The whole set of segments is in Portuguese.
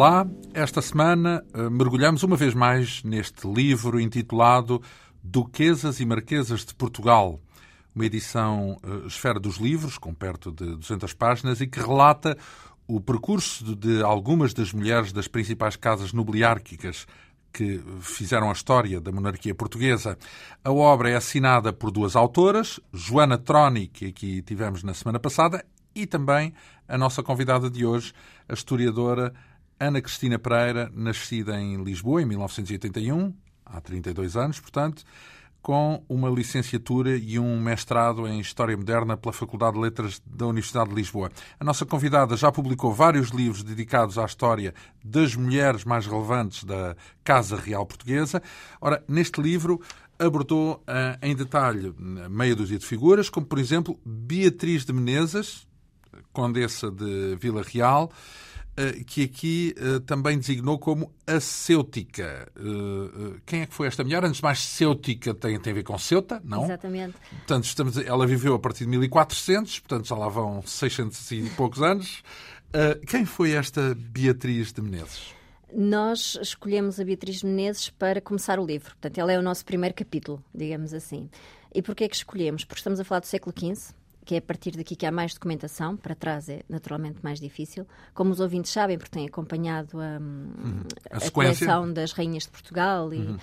Olá, esta semana eh, mergulhamos uma vez mais neste livro intitulado Duquesas e Marquesas de Portugal, uma edição uh, Esfera dos Livros, com perto de 200 páginas, e que relata o percurso de algumas das mulheres das principais casas nobiliárquicas que fizeram a história da monarquia portuguesa. A obra é assinada por duas autoras, Joana Troni, que aqui tivemos na semana passada, e também a nossa convidada de hoje, a historiadora Ana Cristina Pereira, nascida em Lisboa em 1981, há 32 anos, portanto, com uma licenciatura e um mestrado em História Moderna pela Faculdade de Letras da Universidade de Lisboa. A nossa convidada já publicou vários livros dedicados à história das mulheres mais relevantes da Casa Real Portuguesa. Ora, neste livro abordou uh, em detalhe meia dúzia de figuras, como por exemplo Beatriz de Menezes, condessa de Vila Real, que aqui uh, também designou como a Cêutica. Uh, quem é que foi esta mulher? Antes de mais, Cêutica tem, tem a ver com Ceuta, não? Exatamente. Portanto, estamos, ela viveu a partir de 1400, portanto já lá vão 600 e poucos anos. quem foi esta Beatriz de Menezes? Nós escolhemos a Beatriz de Menezes para começar o livro. Portanto, ela é o nosso primeiro capítulo, digamos assim. E porquê é que escolhemos? Porque estamos a falar do século XV, que é a partir daqui que há mais documentação, para trás é naturalmente mais difícil. Como os ouvintes sabem, porque têm acompanhado a, uhum. a, a coleção das Rainhas de Portugal e uhum.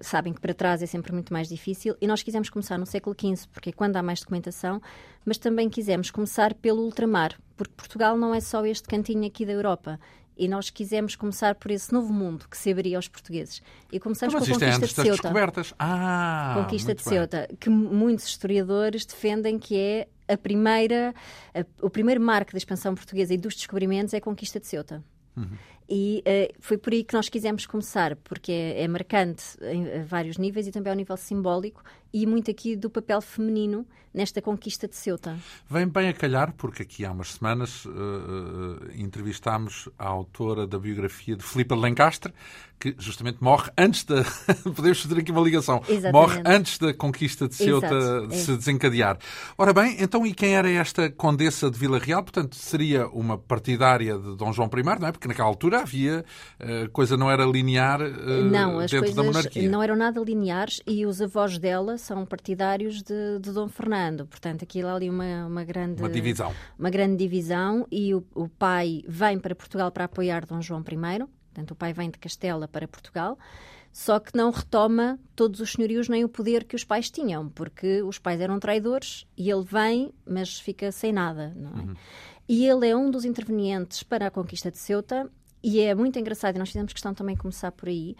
sabem que para trás é sempre muito mais difícil. E nós quisemos começar no século XV, porque é quando há mais documentação, mas também quisemos começar pelo ultramar, porque Portugal não é só este cantinho aqui da Europa. E nós quisemos começar por esse novo mundo que se abriria aos portugues. E começamos Mas com a conquista é de Ceuta. Descobertas. Ah, conquista de Ceuta, que muitos historiadores defendem que é a primeira, a, o primeiro marco da expansão portuguesa e dos descobrimentos é a conquista de Ceuta. Uhum. E uh, foi por aí que nós quisemos começar, porque é, é marcante em vários níveis e também ao nível simbólico e muito aqui do papel feminino nesta conquista de Ceuta. Vem bem a calhar, porque aqui há umas semanas uh, uh, entrevistámos a autora da biografia de Filipe Lencastre, que justamente morre antes da. Podemos fazer aqui uma ligação. Exatamente. Morre antes da conquista de Ceuta Exato. é. se desencadear. Ora bem, então e quem era esta condessa de Vila Real? Portanto, seria uma partidária de Dom João I, não é? Porque naquela altura havia. A coisa não era linear não, as dentro coisas da monarquia. Não eram nada lineares e os avós dela são partidários de, de Dom Fernando. Portanto, aquilo ali uma, uma grande... Uma divisão. Uma grande divisão e o, o pai vem para Portugal para apoiar Dom João I. Portanto, o pai vem de Castela para Portugal só que não retoma todos os senhorios nem o poder que os pais tinham, porque os pais eram traidores e ele vem, mas fica sem nada, não é? Uhum. E ele é um dos intervenientes para a conquista de Ceuta e é muito engraçado, e nós fizemos questão também começar por aí,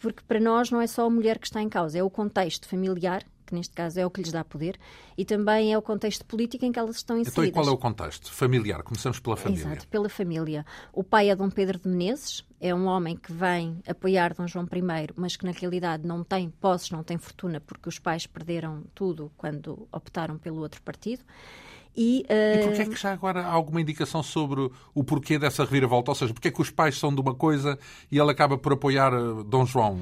porque para nós não é só a mulher que está em causa, é o contexto familiar, que neste caso é o que lhes dá poder, e também é o contexto político em que elas estão inseridas. Então, e qual é o contexto? Familiar. Começamos pela família. Exato, pela família. O pai é Dom Pedro de Menezes, é um homem que vem apoiar Dom João I, mas que na realidade não tem posses, não tem fortuna, porque os pais perderam tudo quando optaram pelo outro partido. E, uh... e porquê é que já agora há alguma indicação sobre o porquê dessa reviravolta? Ou seja, porquê é que os pais são de uma coisa e ele acaba por apoiar eh, Dom João?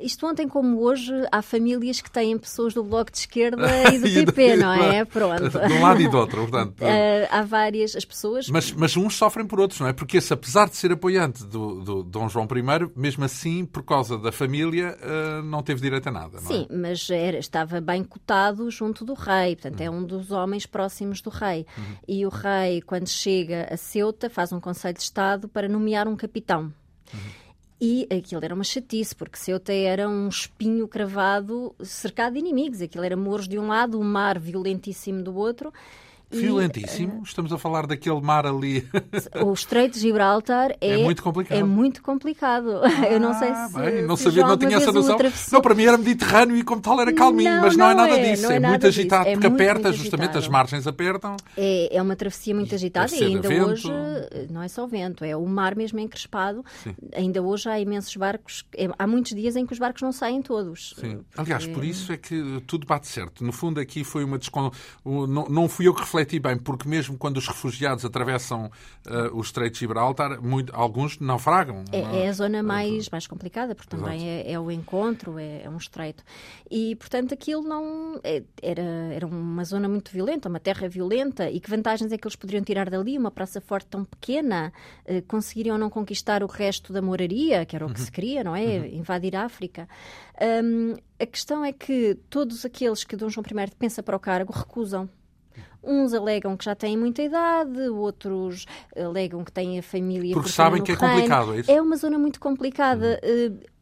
Isto ontem como hoje, há famílias que têm pessoas do Bloco de Esquerda e do PP, não é? Pronto. De um lado e do outro, portanto. Uh, há várias as pessoas. Mas, mas uns sofrem por outros, não é? Porque esse, apesar de ser apoiante do, do Dom João I, mesmo assim, por causa da família, uh, não teve direito a nada, não Sim, é? mas era, estava bem cotado junto do rei, portanto, uhum. é um dos homens próximos do rei. Uhum. E o rei, quando chega a Ceuta, faz um conselho de Estado para nomear um capitão. Uhum. E aquilo era uma chatice, porque Ceuta era um espinho cravado cercado de inimigos. Aquilo era moros de um lado, o um mar violentíssimo do outro. Violentíssimo. E, Estamos a falar daquele mar ali. O Estreito de Gibraltar é, é muito complicado. É muito complicado. Ah, Eu não sei se. Bem, não se sabia, não tinha essa noção. Não, para mim era Mediterrâneo e como tal era calminho, não, mas não, não, é nada é, disso. É, é muito agitado, disso. porque é aperta, muito justamente agitado. as margens apertam. É, é uma travessia muito agitada e ainda hoje não é só vento, é o mar mesmo encrespado. Sim. Ainda hoje há imensos barcos, é, há muitos dias em que os barcos não saem todos. Sim. Aliás, por isso é que tudo bate certo. No fundo, aqui foi uma descon... não, não fui eu que refleti refleti bem, porque mesmo quando os refugiados atravessam uh, o Estreito de Gibraltar, muito, alguns naufragam. É, é, a zona mais, mais complicada, porque também é, é, o encontro, é, é, um estreito. E, portanto, aquilo não. É, era, era uma zona muito violenta, uma terra violenta, e que vantagens é que eles poderiam tirar dali? Uma praça forte tão pequena, uh, conseguiriam não conquistar o resto da moraria, que era o que uhum. se queria, não é? Uhum. Invadir a África. Um, a questão é que todos aqueles que Dom João I pensa para o cargo recusam. Uns alegam que já têm muita idade, outros alegam que têm a família. Porque sabem que é complicado, é isso? É uma zona muito complicada.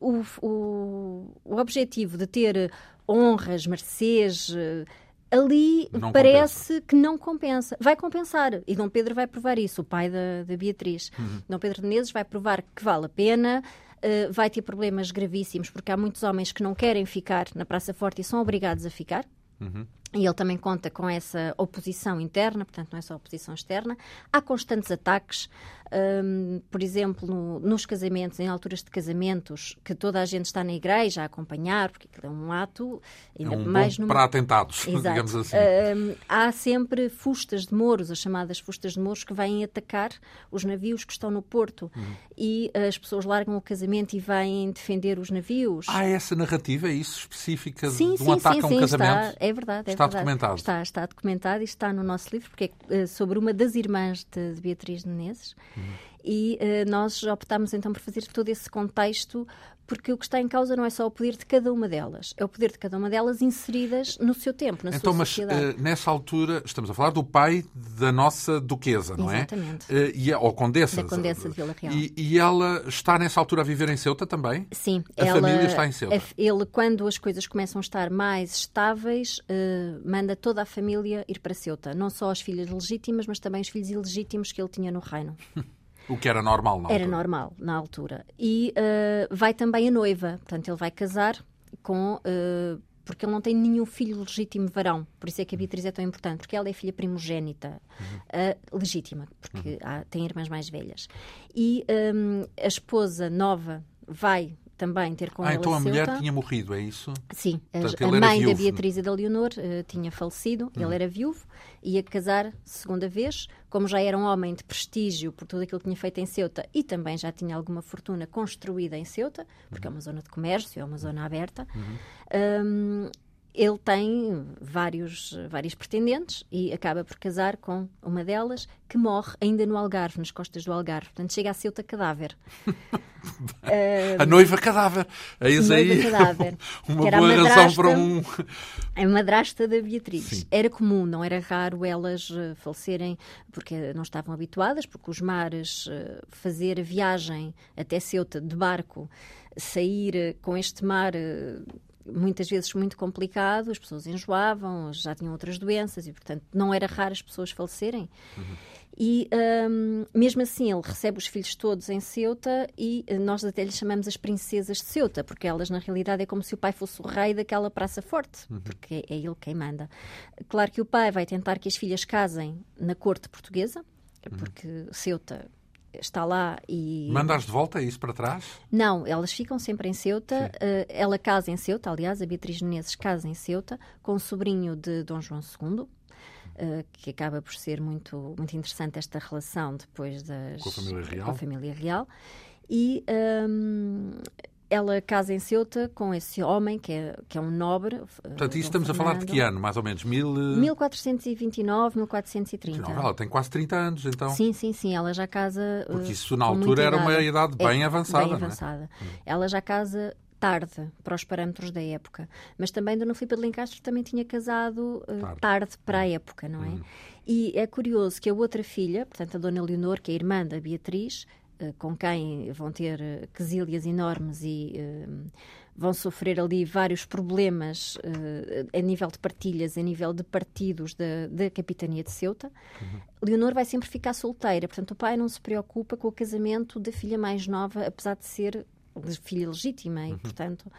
Uhum. O, o, o objetivo de ter honras, mercês, eh, ali não parece compensa. que não compensa. Vai compensar. E Dom Pedro vai provar isso, o pai da, da Beatriz. Uhum. Dom Pedro de Menezes vai provar que vale a pena. Uh, vai ter problemas gravíssimos, porque há muitos homens que não querem ficar na Praça Forte e são obrigados a ficar. Uhum. E ele também conta com essa oposição interna, portanto, não é só oposição externa. Há constantes ataques, um, por exemplo, no, nos casamentos, em alturas de casamentos, que toda a gente está na igreja a acompanhar, porque aquilo é um ato ainda é um mais numa... para atentados, Exato. digamos assim. Um, há sempre fustas de mouros, as chamadas fustas de mouros, que vêm atacar os navios que estão no porto. Uhum. E as pessoas largam o casamento e vêm defender os navios. Há essa narrativa, é isso específica sim, de um sim, ataque sim, a um casamento? Está, é verdade. É está verdade. documentado. Está, está documentado e está no nosso livro, porque é sobre uma das irmãs de, de Beatriz Menezes. Uhum. E uh, nós optámos então por fazer todo esse contexto porque o que está em causa não é só o poder de cada uma delas, é o poder de cada uma delas inseridas no seu tempo, na então, sua sociedade. Então, mas uh, nessa altura estamos a falar do pai da nossa duquesa, não é? Exatamente. Uh, e, ou condessa. Da condessa de Vila Real. E, e, ela está nessa altura a viver em Ceuta também? Sim. A ela, família está em Ceuta? Ele, quando as coisas começam a estar mais estáveis, uh, manda toda a família ir para Ceuta. Não só as filhas legítimas, mas também os filhos ilegítimos que ele tinha no reino. O que era normal na altura. Era normal na altura. E uh, vai também a noiva, portanto, ele vai casar com. Uh, porque ele não tem nenhum filho legítimo varão. Por isso é que a Beatriz é tão importante, porque ela é filha primogênita, uhum. uh, legítima, porque uhum. há, tem irmãs mais velhas. E um, a esposa nova vai também ter com ah, ela então a mulher tinha morrido, é isso? Sim, Portanto, a, mãe da Beatriz e da Leonor uh, tinha falecido, ele hum. era viúvo, ia casar segunda vez, como já era um homem de prestígio por tudo aquilo que tinha feito em Ceuta e também já tinha alguma fortuna construída em Ceuta, porque é uma zona de comércio, é uma zona aberta. Uhum. Um, ele tem vários, vários pretendentes e acaba por casar com uma delas que morre ainda no Algarve, nas costas do Algarve. Portanto, chega a Ceuta cadáver. a noiva cadáver. Eis aí cadáver, uma boa razão para um... A madrasta da Beatriz. Sim. Era comum, não era raro elas uh, falecerem porque não estavam habituadas, porque os mares, uh, fazer a viagem até Ceuta de barco, sair uh, com este mar muitas vezes muito complicado, as pessoas enjoavam, já tinham outras doenças e, portanto, não era raro as pessoas falecerem. Uhum. E um, mesmo assim, ele recebe os filhos todos em Ceuta e eh, nós até lhe chamamos as princesas de Ceuta, porque elas, na realidade, é como se o pai fosse o rei daquela praça forte, uhum. porque é, ele quem manda. Claro que o pai vai tentar que as filhas casem na corte portuguesa, uhum. porque Ceuta está lá e. Mandas de volta isso para trás? Não, elas ficam sempre em Ceuta. Uh, ela casa em Ceuta, aliás, a Beatriz Menezes casa em Ceuta, com o sobrinho de Dom João II. Uh, que acaba por ser muito, muito interessante esta relação depois das, com a família real. Com a família real. E um, ela casa em Ceuta com esse homem, que é, que é um nobre. Eh, Portanto, isso estamos Fernando. a falar de que ano, mais ou menos? Mil... 1429, 1430. Não, ela tem quase 30 anos, então. Sim, sim, sim. Ela já casa. Eh, Porque isso na altura era uma idade bem é, avançada. Bem avançada. É? Ela já casa tarde para os parâmetros da época. Mas também Dona Filipa de Lencastre também tinha casado uh, tarde. tarde. para a hum. época, não é? Hum. E é curioso que a outra filha, portanto a Dona Leonor, que é irmã da Beatriz, eh, com quem vão ter eh, quesílias enormes e uh, vão sofrer ali vários problemas uh, a nível de partilhas, a nível de partidos da, da capitania de Ceuta. Uhum. Leonor vai sempre ficar solteira, portanto o pai não se preocupa com o casamento da filha mais nova, apesar de ser filha legítima e, uhum. portanto,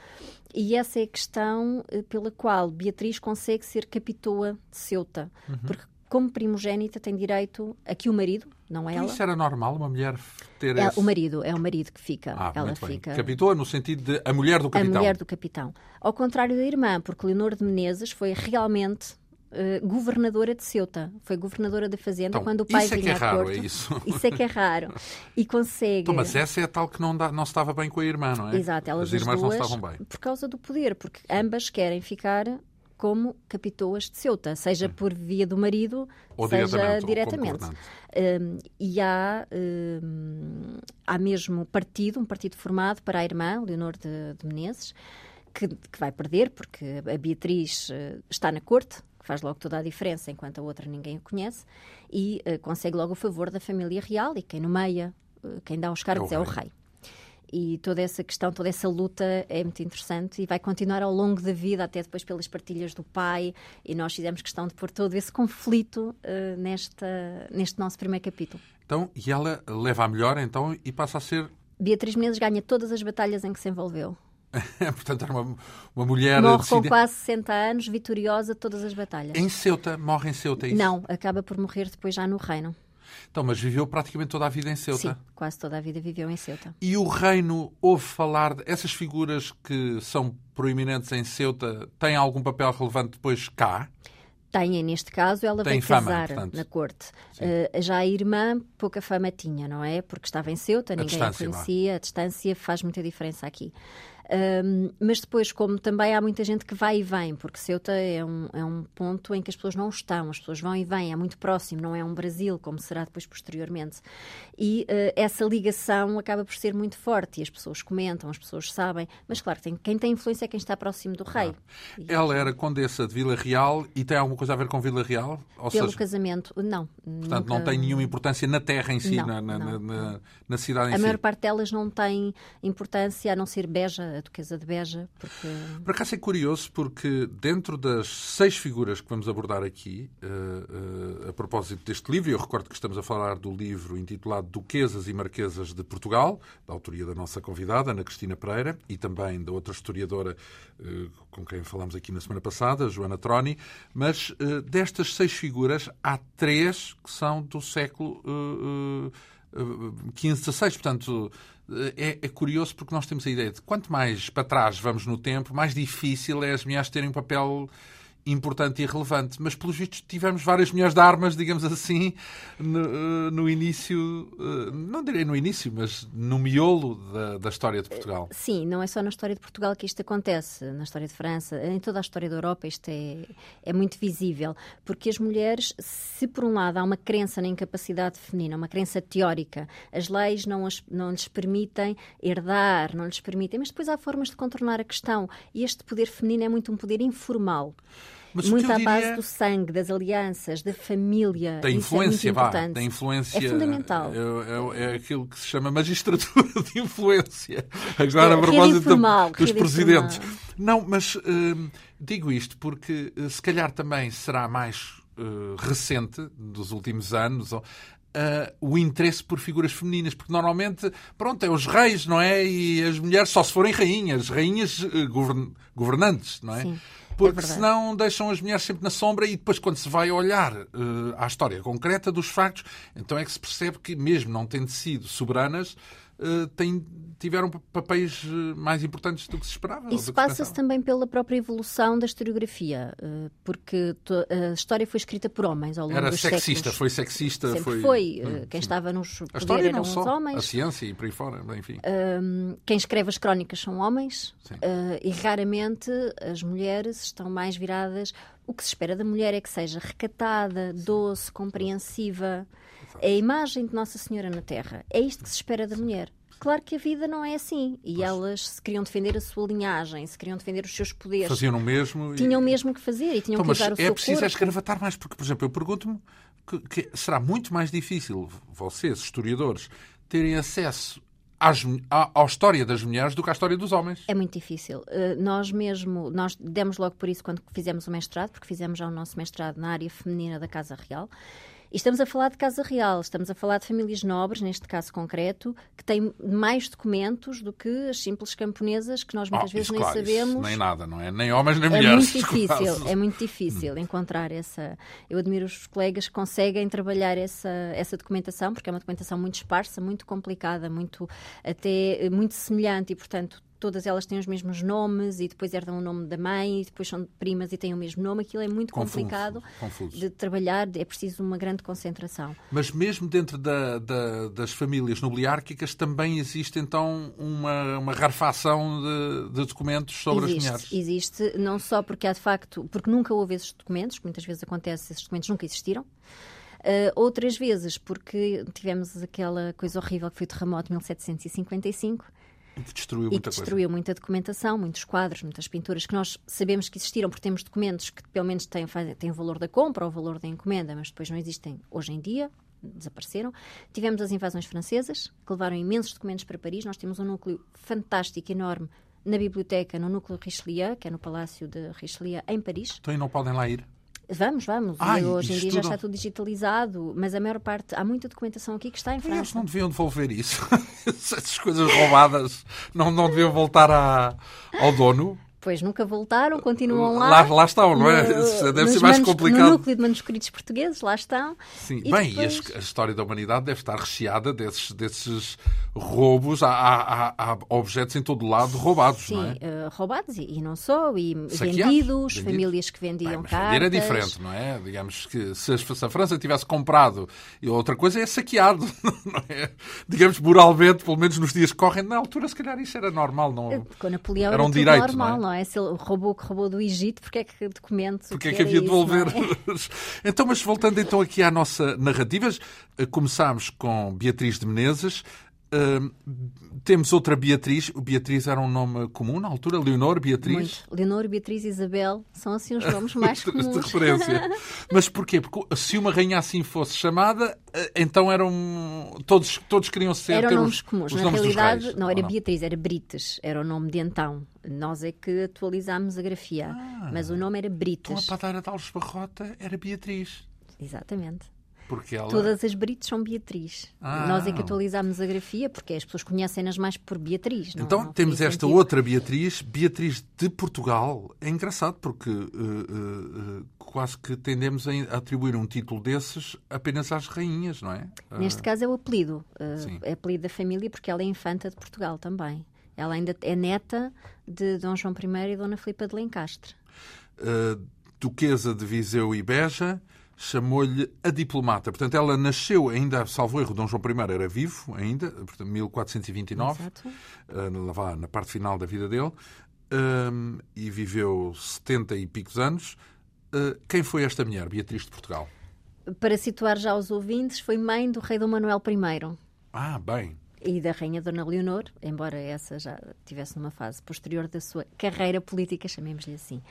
e essa é a questão pela qual Beatriz consegue ser capitoa de Ceuta, uhum. porque como primogênita, tem direito a que o marido, não é ela. Isso era normal, uma mulher ter. É, esse... O marido, é o marido que fica. Ah, ela fica. Capitoa no sentido de a mulher do capitão. A mulher do capitão. Ao contrário da irmã, porque Leonor de Menezes foi realmente uh, governadora de Ceuta. Foi governadora da Fazenda então, quando o pai isso vinha é que é raro, Porto. é isso? Isso é que é raro. E consegue... Então, mas essa é a tal que não, dá, não estava bem com a irmã, não é? Exato. Elas as irmãs duas, não estavam bem. Por causa do poder, porque ambas querem ficar como capitoas de Ceuta, seja hum. por via do marido, ou seja diretamente. diretamente. Um, e há, um, há mesmo partido, um partido formado para a irmã, Leonor de, de Menezes, que, que, vai perder, porque a Beatriz uh, está na corte, que faz logo toda a diferença, enquanto a outra ninguém a conhece, e uh, consegue logo o favor da família real, e quem nomeia, uh, quem dá os cargos é o, é o rei e toda essa questão, toda essa luta é muito interessante e vai continuar ao longo da vida, até depois pelas partilhas do pai, e nós fizemos questão de pôr todo esse conflito uh, nesta, neste nosso primeiro capítulo. Então, e ela leva a melhor, então, e passa a ser... Beatriz Menezes ganha todas as batalhas em que se envolveu. Portanto, era uma, uma mulher... Morre decide... com quase 60 anos, vitoriosa todas as batalhas. Em Ceuta? Morre em Ceuta, é isso? Não, acaba por morrer depois já no reino. Então, mas viveu praticamente toda a vida em Ceuta? Sim, quase toda a vida viveu em Ceuta. E o reino ouve falar de essas figuras que são proeminentes em Ceuta têm algum papel relevante depois cá? Têm, neste caso, ela Tem veio fama, casar portanto. na corte. Uh, já a irmã, pouca fama tinha, não é? Porque estava em Ceuta, ninguém a, a conhecia, lá. a distância faz muita diferença aqui. Um, mas depois, como também há muita gente que vai e vem, porque Ceuta é um, é um ponto em que as pessoas não estão, as pessoas vão e vêm, é muito próximo, não é um Brasil, como será depois posteriormente. E uh, essa ligação acaba por ser muito forte e as pessoas comentam, as pessoas sabem, mas claro, tem, quem tem influência é quem está próximo do rei. Ah. Ela era condessa de Vila Real e tem alguma coisa a ver com Vila Real? Ou Pelo seja, casamento, não. Portanto, nunca... não tem nenhuma importância na terra em si, não, na, na, não, na, na, cidade em a si. A maior parte delas não tem importância, a não ser Beja, a Duquesa de Beja. Porque... Por acaso é curioso porque dentro das seis figuras que vamos abordar aqui, uh, uh, a propósito deste livro, eu recordo que estamos a falar do livro intitulado Duquesas e Marquesas de Portugal, da autoria da nossa convidada, Ana Cristina Pereira, e também da outra historiadora uh, com quem falamos aqui na semana passada, Joana Troni, mas destas seis figuras há três que são do século XV, XVI, portanto é, é, curioso porque nós temos a ideia de quanto mais para trás vamos no tempo, mais difícil é as mulheres terem um papel importante e relevante. Mas, pelos vistos, tivemos várias mulheres de armas, digamos assim, no, eh, no início, eh, não direi no início, mas no miolo da, da, história de Portugal. Sim, não é só na história de Portugal que isto acontece, na história de França, em toda a história da Europa isto é, é muito visível, porque as mulheres, se por um lado há uma crença na incapacidade feminina, uma crença teórica, as leis não, as, não lhes permitem herdar, não lhes permitem, mas depois há formas de contornar a questão, e este poder feminino é muito um poder informal. Mas muito à diria... base do sangue, das alianças, da família. Da influência, é vá. Da influência. É fundamental. É, é, é, aquilo que se chama magistratura de influência. Agora, é, a propósito informal, dos presidentes. Não, mas uh, digo isto porque uh, se calhar também será mais uh, recente, dos últimos anos, Uh, o interesse por figuras femininas, porque normalmente, pronto, é os reis, não é? E as mulheres só se forem rainhas, rainhas uh, govern governantes, não é? Sim. Porque é senão deixam as mulheres sempre na sombra e depois, quando se vai olhar uh, à história concreta dos factos, então é que se percebe que, mesmo não tendo sido soberanas, têm, tiveram papéis mais importantes do que se esperava. Isso passa-se também pela própria evolução da historiografia, uh, porque a história foi escrita por homens ao longo Era dos sexista, séculos. foi sexista. Sempre foi, foi. Hum, quem sim. estava nos a história eram não os só, homens. A ciência e por aí fora, enfim. Um, quem escreve as crónicas são homens uh, e raramente as mulheres estão mais viradas. O que se espera da mulher é que seja recatada, doce, compreensiva. É a imagem de Nossa Senhora na Terra. É isto que se espera da mulher. Claro que a vida não é assim. E pois. elas se queriam defender a sua linhagem, se queriam defender os seus poderes. Faziam o mesmo. Tinham e... mesmo que fazer e tinham então, que usar o é seu preciso corpo. escravatar mais, porque, por exemplo, eu pergunto-me que, que será muito mais difícil vocês, historiadores, terem acesso às, à, à, história das mulheres do que à história dos homens. É muito difícil. Uh, nós mesmo, nós demos logo por isso quando fizemos o mestrado, porque fizemos já o nosso mestrado na área feminina da Casa Real. E estamos a falar de Casa Real, estamos a falar de famílias nobres, neste caso concreto, que têm mais documentos do que as simples camponesas, que nós muitas oh, vezes isso, nem claro, sabemos. nem nada, não é? Nem homens nem é mulheres. Muito difícil, quase. é muito difícil encontrar essa. Eu admiro os colegas que conseguem trabalhar essa, essa documentação, porque é uma documentação muito esparsa, muito complicada, muito até muito semelhante e, portanto, todas elas têm os mesmos nomes e depois herdam o nome da mãe e depois são primas e têm o mesmo nome. Aquilo é muito Confuso, complicado confuso. de trabalhar, é preciso uma grande concentração. Mas mesmo dentro da, da, das famílias nobiliárquicas também existe então uma, uma rarefação de, de documentos sobre existe, as mulheres. Existe, não só porque há de facto, porque nunca houve esses documentos, que muitas vezes acontece, esses documentos nunca existiram. Uh, outras vezes porque tivemos aquela coisa horrível que foi o terremoto de 1755 que destruiu muita destruiu coisa. muita documentação, muitos quadros, muitas pinturas que nós sabemos que existiram porque temos documentos que pelo menos têm, têm o valor da compra ou o valor da encomenda, mas depois não existem hoje em dia, desapareceram. Tivemos as invasões francesas, que levaram imensos documentos para Paris. Nós temos um núcleo fantástico, enorme, na biblioteca, no núcleo Richelieu, que é no Palácio de Richelieu, em Paris. Então e não podem lá ir? Vamos, vamos. Ai, Hoje em dia já está tudo digitalizado, mas a maior parte, há muita documentação aqui que está em Eles França. não deviam devolver isso. Essas coisas roubadas não, não deviam voltar à- ao dono. Pois nunca voltaram, continuam lá. Lá, lá estão, não é? No- Deve ser mais complicado. No núcleo de manuscritos portugueses, lá estão. Sim, E bem, depois- e a, a história da humanidade deve estar recheada desses, desses roubos. Há, há- há- objetos em todo lado roubados, Sim, não é? eh, roubados e, e não só, e Saqueados, vendidos, vendidos. famílias que Bem, vendiam mas cartas. vender é diferente, não é? Digamos que se a, França tivesse comprado, e outra coisa é saqueado, não é? Digamos, moralmente, pelo menos nos dias que correm, na altura, se calhar isso era normal, não. Com Napoleão Era um direito, normal, não é? não é? Se ele roubou o que roubou do Egito, porque é que documento Porque é que que era havia de devolver? é? Então, mas voltando então aqui à nossa narrativa, eh, começámos com Beatriz de Menezes. Temos outra Beatriz. O Beatriz era um nome comum na altura? Leonor, Beatriz? Muito. Leonor, Beatriz, Isabel são assim os nomes mais de comuns. referência. Mas porquê? Porque se uma rainha assim fosse chamada, eh, então eram. Todos, todos queriam ser. Eram nomes os, comuns. os Na nomes realidade, reis, não era Beatriz, era Brites. Era o nome de então. Nós é que atualizámos a grafia. Mas o nome era Então a Brites. padeira de Alves Barrota era Beatriz. Exatamente. Porque ela. Todas as Brites são Beatriz. Ah. Nós é que atualizámos a grafia porque as pessoas conhecem-nas mais por Beatriz. Não, Então não temos esta sentido. outra Beatriz, Beatriz de Portugal. É engraçado porque eh, eh, eh, quase que tendemos a atribuir um título desses apenas às rainhas, não é? Neste caso é o apelido. Uh, é apelido da família porque ela é infanta de Portugal também. Ela ainda é neta de Dom João I e Dona Filipa de Lencastre. Uh, Duquesa de Viseu e Beja, chamou-lhe a diplomata. Portanto, ela nasceu ainda, salvo erro, Dom João I era vivo ainda, portanto, 1429, Exato. uh, lá na parte final da vida dele, um, e viveu 70 e picos anos. Uh, quem foi esta mulher, Beatriz de Portugal? Para situar já os ouvintes, foi mãe do rei Dom Manuel I Ah, bem. E da rainha Dona Leonor, embora essa já estivesse numa fase posterior da sua carreira política, chamemos-lhe assim.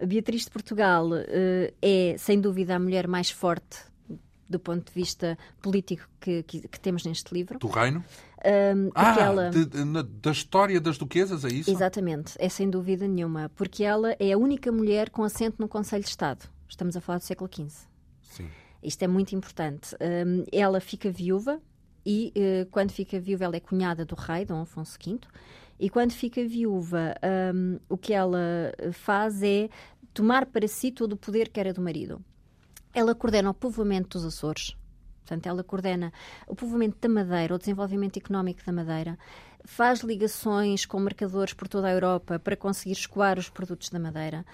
A Beatriz de Portugal eh, é, sem dúvida, a mulher mais forte do ponto de vista político que, que- que temos neste livro. Do reino? Um, Ah, ela... de- de- da história das duquesas, é isso? Exatamente, é sem dúvida nenhuma, porque ela é a única mulher com assento no Conselho de Estado. Estamos a falar do século XV. Sim. Isto é muito importante. Um, ela fica viúva e, eh, quando fica viúva, ela é cunhada do rei, Dom Afonso V. E quando fica viúva, um, o que ela faz é tomar para si todo o poder que era do marido. Ela coordena o povoamento dos Açores, portanto, ela coordena o povoamento da Madeira, o desenvolvimento económico da Madeira, faz ligações com mercadores por toda a Europa para conseguir escoar os produtos da Madeira, eh,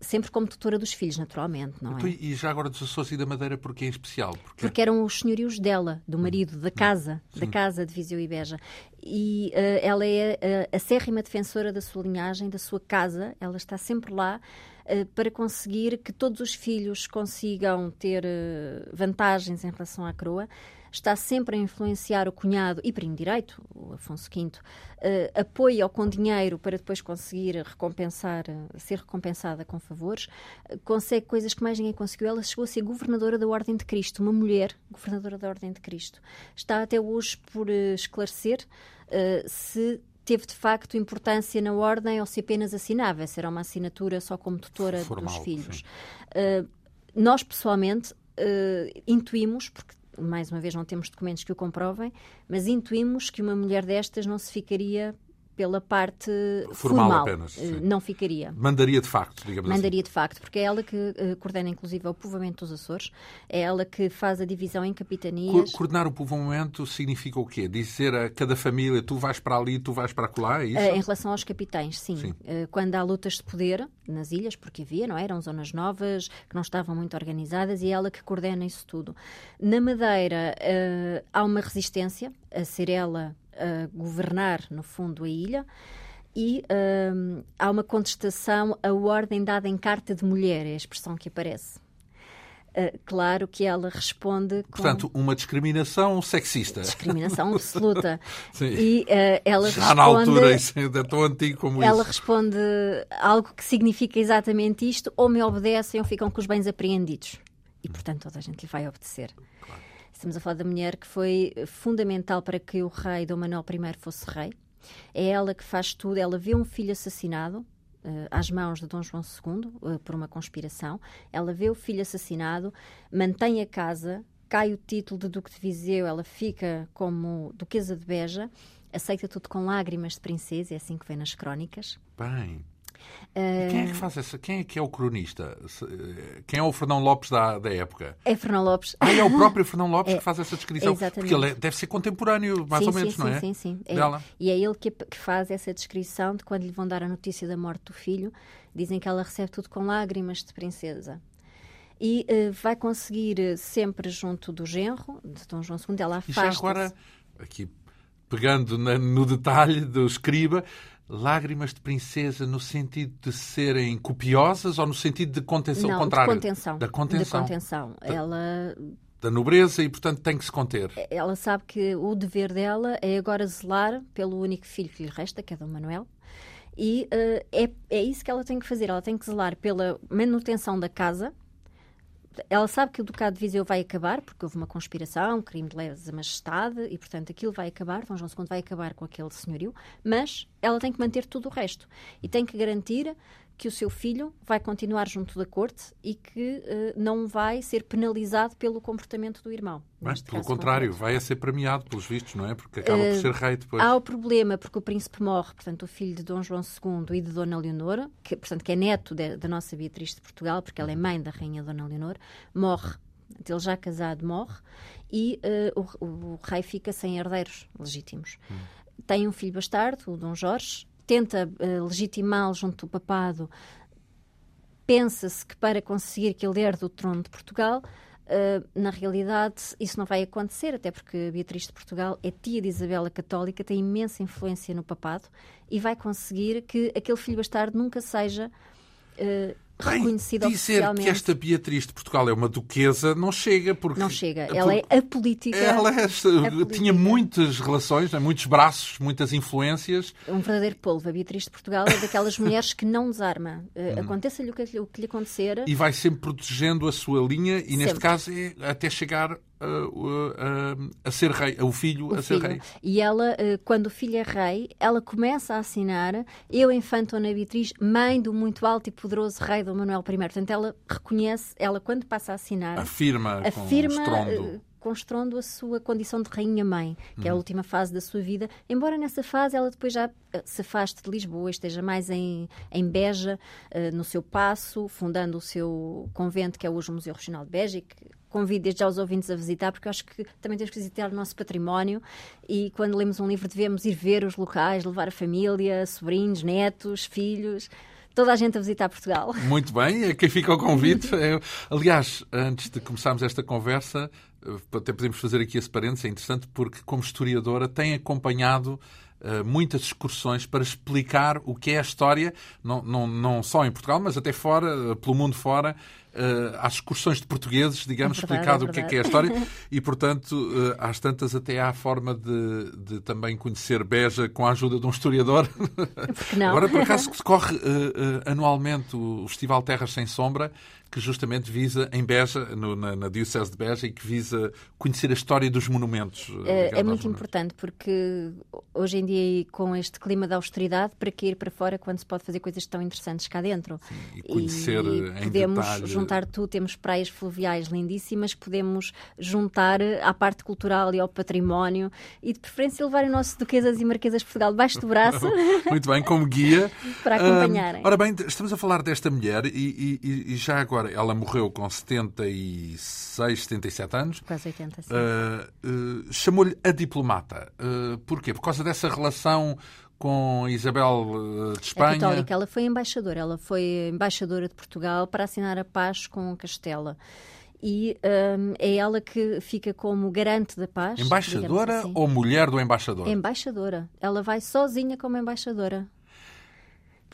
sempre como tutora dos filhos, naturalmente, não é? Então, e já agora e da Madeira, porque em especial? Porque, Porque eram os senhorios dela, do marido, da casa, da casa de Viseu e Beja. E eh, ela é eh, a acérrima defensora da sua linhagem, da sua casa. Ela está sempre lá eh, para conseguir que todos os filhos consigam ter eh, vantagens em relação à coroa. Está sempre a influenciar o cunhado e primo direito, o Afonso V, eh, apoia-o com dinheiro para depois conseguir recompensar, eh, ser recompensada com favores, eh, consegue coisas que mais ninguém conseguiu. Ela chegou a ser governadora da Ordem de Cristo, uma mulher governadora da Ordem de Cristo. Está até hoje por eh, esclarecer se teve de facto importância na Ordem ou se apenas assinava, se era uma assinatura só como tutora Formal, dos filhos. Eh, nós, pessoalmente, eh, intuímos, porque mais uma vez não temos documentos que o comprovem, mas intuímos que uma mulher destas não se ficaria pela parte formal, formal. apenas. Uh, sim. não ficaria. Mandaria de facto, digamos Mandaria assim. de facto, porque é ela que uh, coordena inclusive o povoamento dos Açores, é ela que faz a divisão em capitanias. Co coordenar o povoamento significa o quê? Dizer a cada família tu vais para ali, tu vais para lá, é isso? Uh, em relação aos capitães, sim. Sim. Uh, quando há lutas de poder nas ilhas, porque havia, não é? eram zonas novas que não estavam muito organizadas e é ela que coordena isso tudo. Na Madeira há uma resistência a ser ela a governar, no fundo, a ilha. E um, há uma contestação à ordem dada em carta de mulher, é a expressão que aparece. Uh, claro que ela responde com Portanto, uma discriminação sexista. discriminação absoluta. Sim. E uh, ela Já responde, na altura, isso ainda é tão antigo como ela isso. responde algo que significa exatamente isto: ou me obedecem ou ficam com os bens apreendidos. E, portanto, toda a gente lhe vai obedecer. Estamos a falar da mulher que foi fundamental para que o rei Dom Manuel I fosse rei. É ela que faz tudo. Ela vê um filho assassinado uh, às mãos de Dom João II uh, por uma conspiração. Ela vê o filho assassinado, mantém a casa, cai o título de Duque de Viseu, ela fica como Duquesa de Beja, aceita tudo com lágrimas de princesa, é assim que vem nas crónicas. Bem. Quem é que faz essa? Quem é que é o cronista? Se- Quem é o Fernão Lopes da, da época? É Fernão Lopes. Ah, é o próprio Fernão Lopes É, que faz essa descrição. exatamente. Porque ele é- deve ser contemporâneo, mais sim, ou sim, menos, sim, não é? Sim, sim, É- Dela. E é ele que, que faz essa descrição de quando lhe vão dar a notícia da morte do filho. Dizem que ela recebe tudo com lágrimas de princesa. E eh, vai conseguir eh, sempre junto do genro, de Dom João II, ela E já afasta agora, aqui pegando na- no detalhe do escriba, lágrimas de princesa no sentido de serem copiosas ou no sentido de contenção Não, contrário? de contenção. Da contenção. De contenção. Ela, Da nobreza e, portanto, tem que se conter. ela sabe que o dever dela é agora zelar pelo único filho que lhe resta, que é Dom Manuel. E eh, é, é isso que ela tem que fazer. Ela tem que zelar pela manutenção da casa. Ela sabe que o Ducado de Viseu vai acabar, porque houve uma conspiração, um crime de lesa majestade, e portanto aquilo vai acabar, Dom João II vai acabar com aquele senhorio, mas ela tem que manter tudo o resto. E tem que garantir que o seu filho vai continuar junto da corte e que eh, não vai ser penalizado pelo comportamento do irmão. Mas, pelo caso contrário, concreto. vai a ser premiado pelos vistos, não é? Porque acaba por ser rei depois. Há o problema porque o príncipe morre, portanto, o filho de Dom João II e de Dona Leonor, que, portanto, que é neto de- da nossa Beatriz de Portugal, porque ela é mãe da rainha Dona Leonor, morre. Ele já casado morre e eh, o, o rei fica sem herdeiros legítimos. Tem um filho bastardo, o Dom Jorge, tenta eh, legitimá-lo junto do papado. Pensa-se que para conseguir que ele herde o trono de Portugal, Uh, na realidade, isso não vai acontecer, até porque Beatriz de Portugal é tia de Isabel a Católica, tem imensa influência no papado e vai conseguir que aquele filho bastardo nunca seja uh, Bem, reconhecido dizer que esta Beatriz de Portugal é uma duquesa não chega porque Não chega. Ela é a política. ela é- política. tinha muitas relações, né, muitos braços, muitas influências. Um verdadeiro polvo. A Beatriz de Portugal é daquelas mulheres que não desarma. Uh, Hum. Aconteça-lhe o que, o que lhe acontecer. e vai sempre protegendo a sua linha e neste Sempre. caso é até chegar a ser rei, o filho o a ser filho. rei. E ela, eh, quando o filho é rei, ela começa a assinar Eu, Infanta Dona Beatriz, mãe do muito alto e poderoso rei Dom Manuel I. Portanto, ela reconhece, ela quando passa a assinar, Afirma, afirma com estrondo. Com estrondo a sua condição de rainha-mãe, que é Uhum. a última fase da sua vida. Embora nessa fase ela depois já eh, se afaste de Lisboa, esteja mais em, em Beja, eh, no seu passo, fundando o seu convento, que é hoje o Museu Regional de Beja, e que convido desde já os ouvintes a visitar, porque eu acho que também temos que visitar o nosso património e quando lemos um livro devemos ir ver os locais, levar a família, sobrinhos, netos, filhos, toda a gente a visitar Portugal. Muito bem, aqui fica o convite. Aliás, antes de começarmos esta conversa, até podemos fazer aqui esse parênteses, é interessante porque, como historiadora, tem acompanhado eh, muitas excursões para explicar o que é a história, não, não, não só em Portugal, mas até fora, eh, pelo mundo fora, eh, às excursões de portugueses, digamos, É verdade, explicado é o que é que é a história. E, portanto, eh, às tantas até há a forma de, de também conhecer Beja com a ajuda de um historiador. Porque não? Agora, por acaso, que se corre eh, eh, anualmente o Festival Terras Sem Sombra, que justamente visa, em Beja, no- na, na Diocese de Beja, e que visa conhecer a história dos monumentos. eh, É, é muito importante porque hoje em dia, e com este clima de austeridade, para que ir para fora quando se pode fazer coisas tão interessantes cá dentro? e conhecer, eh, em podemos detalhe- juntar tudo, temos praias fluviais lindíssimas que podemos juntar à parte cultural e ao património e de preferência levar o nosso Duquesas e Marquesas de Portugal debaixo do braço. Muito bem, como guia. para acompanharem. ora bem, estamos a falar desta mulher e, e, e, já agora ela morreu com 76, 77 anos. Quase 80, sim. Uh, Chamou-lhe a diplomata. porquê? Por causa dessa relação com Isabel de Espanha. Católica, ela foi embaixadora, ela foi embaixadora de Portugal para assinar a paz com Castela. E um, é ela que fica como garante da paz. Embaixadora assim. ou mulher do embaixador? Embaixadora. Ela vai sozinha como embaixadora.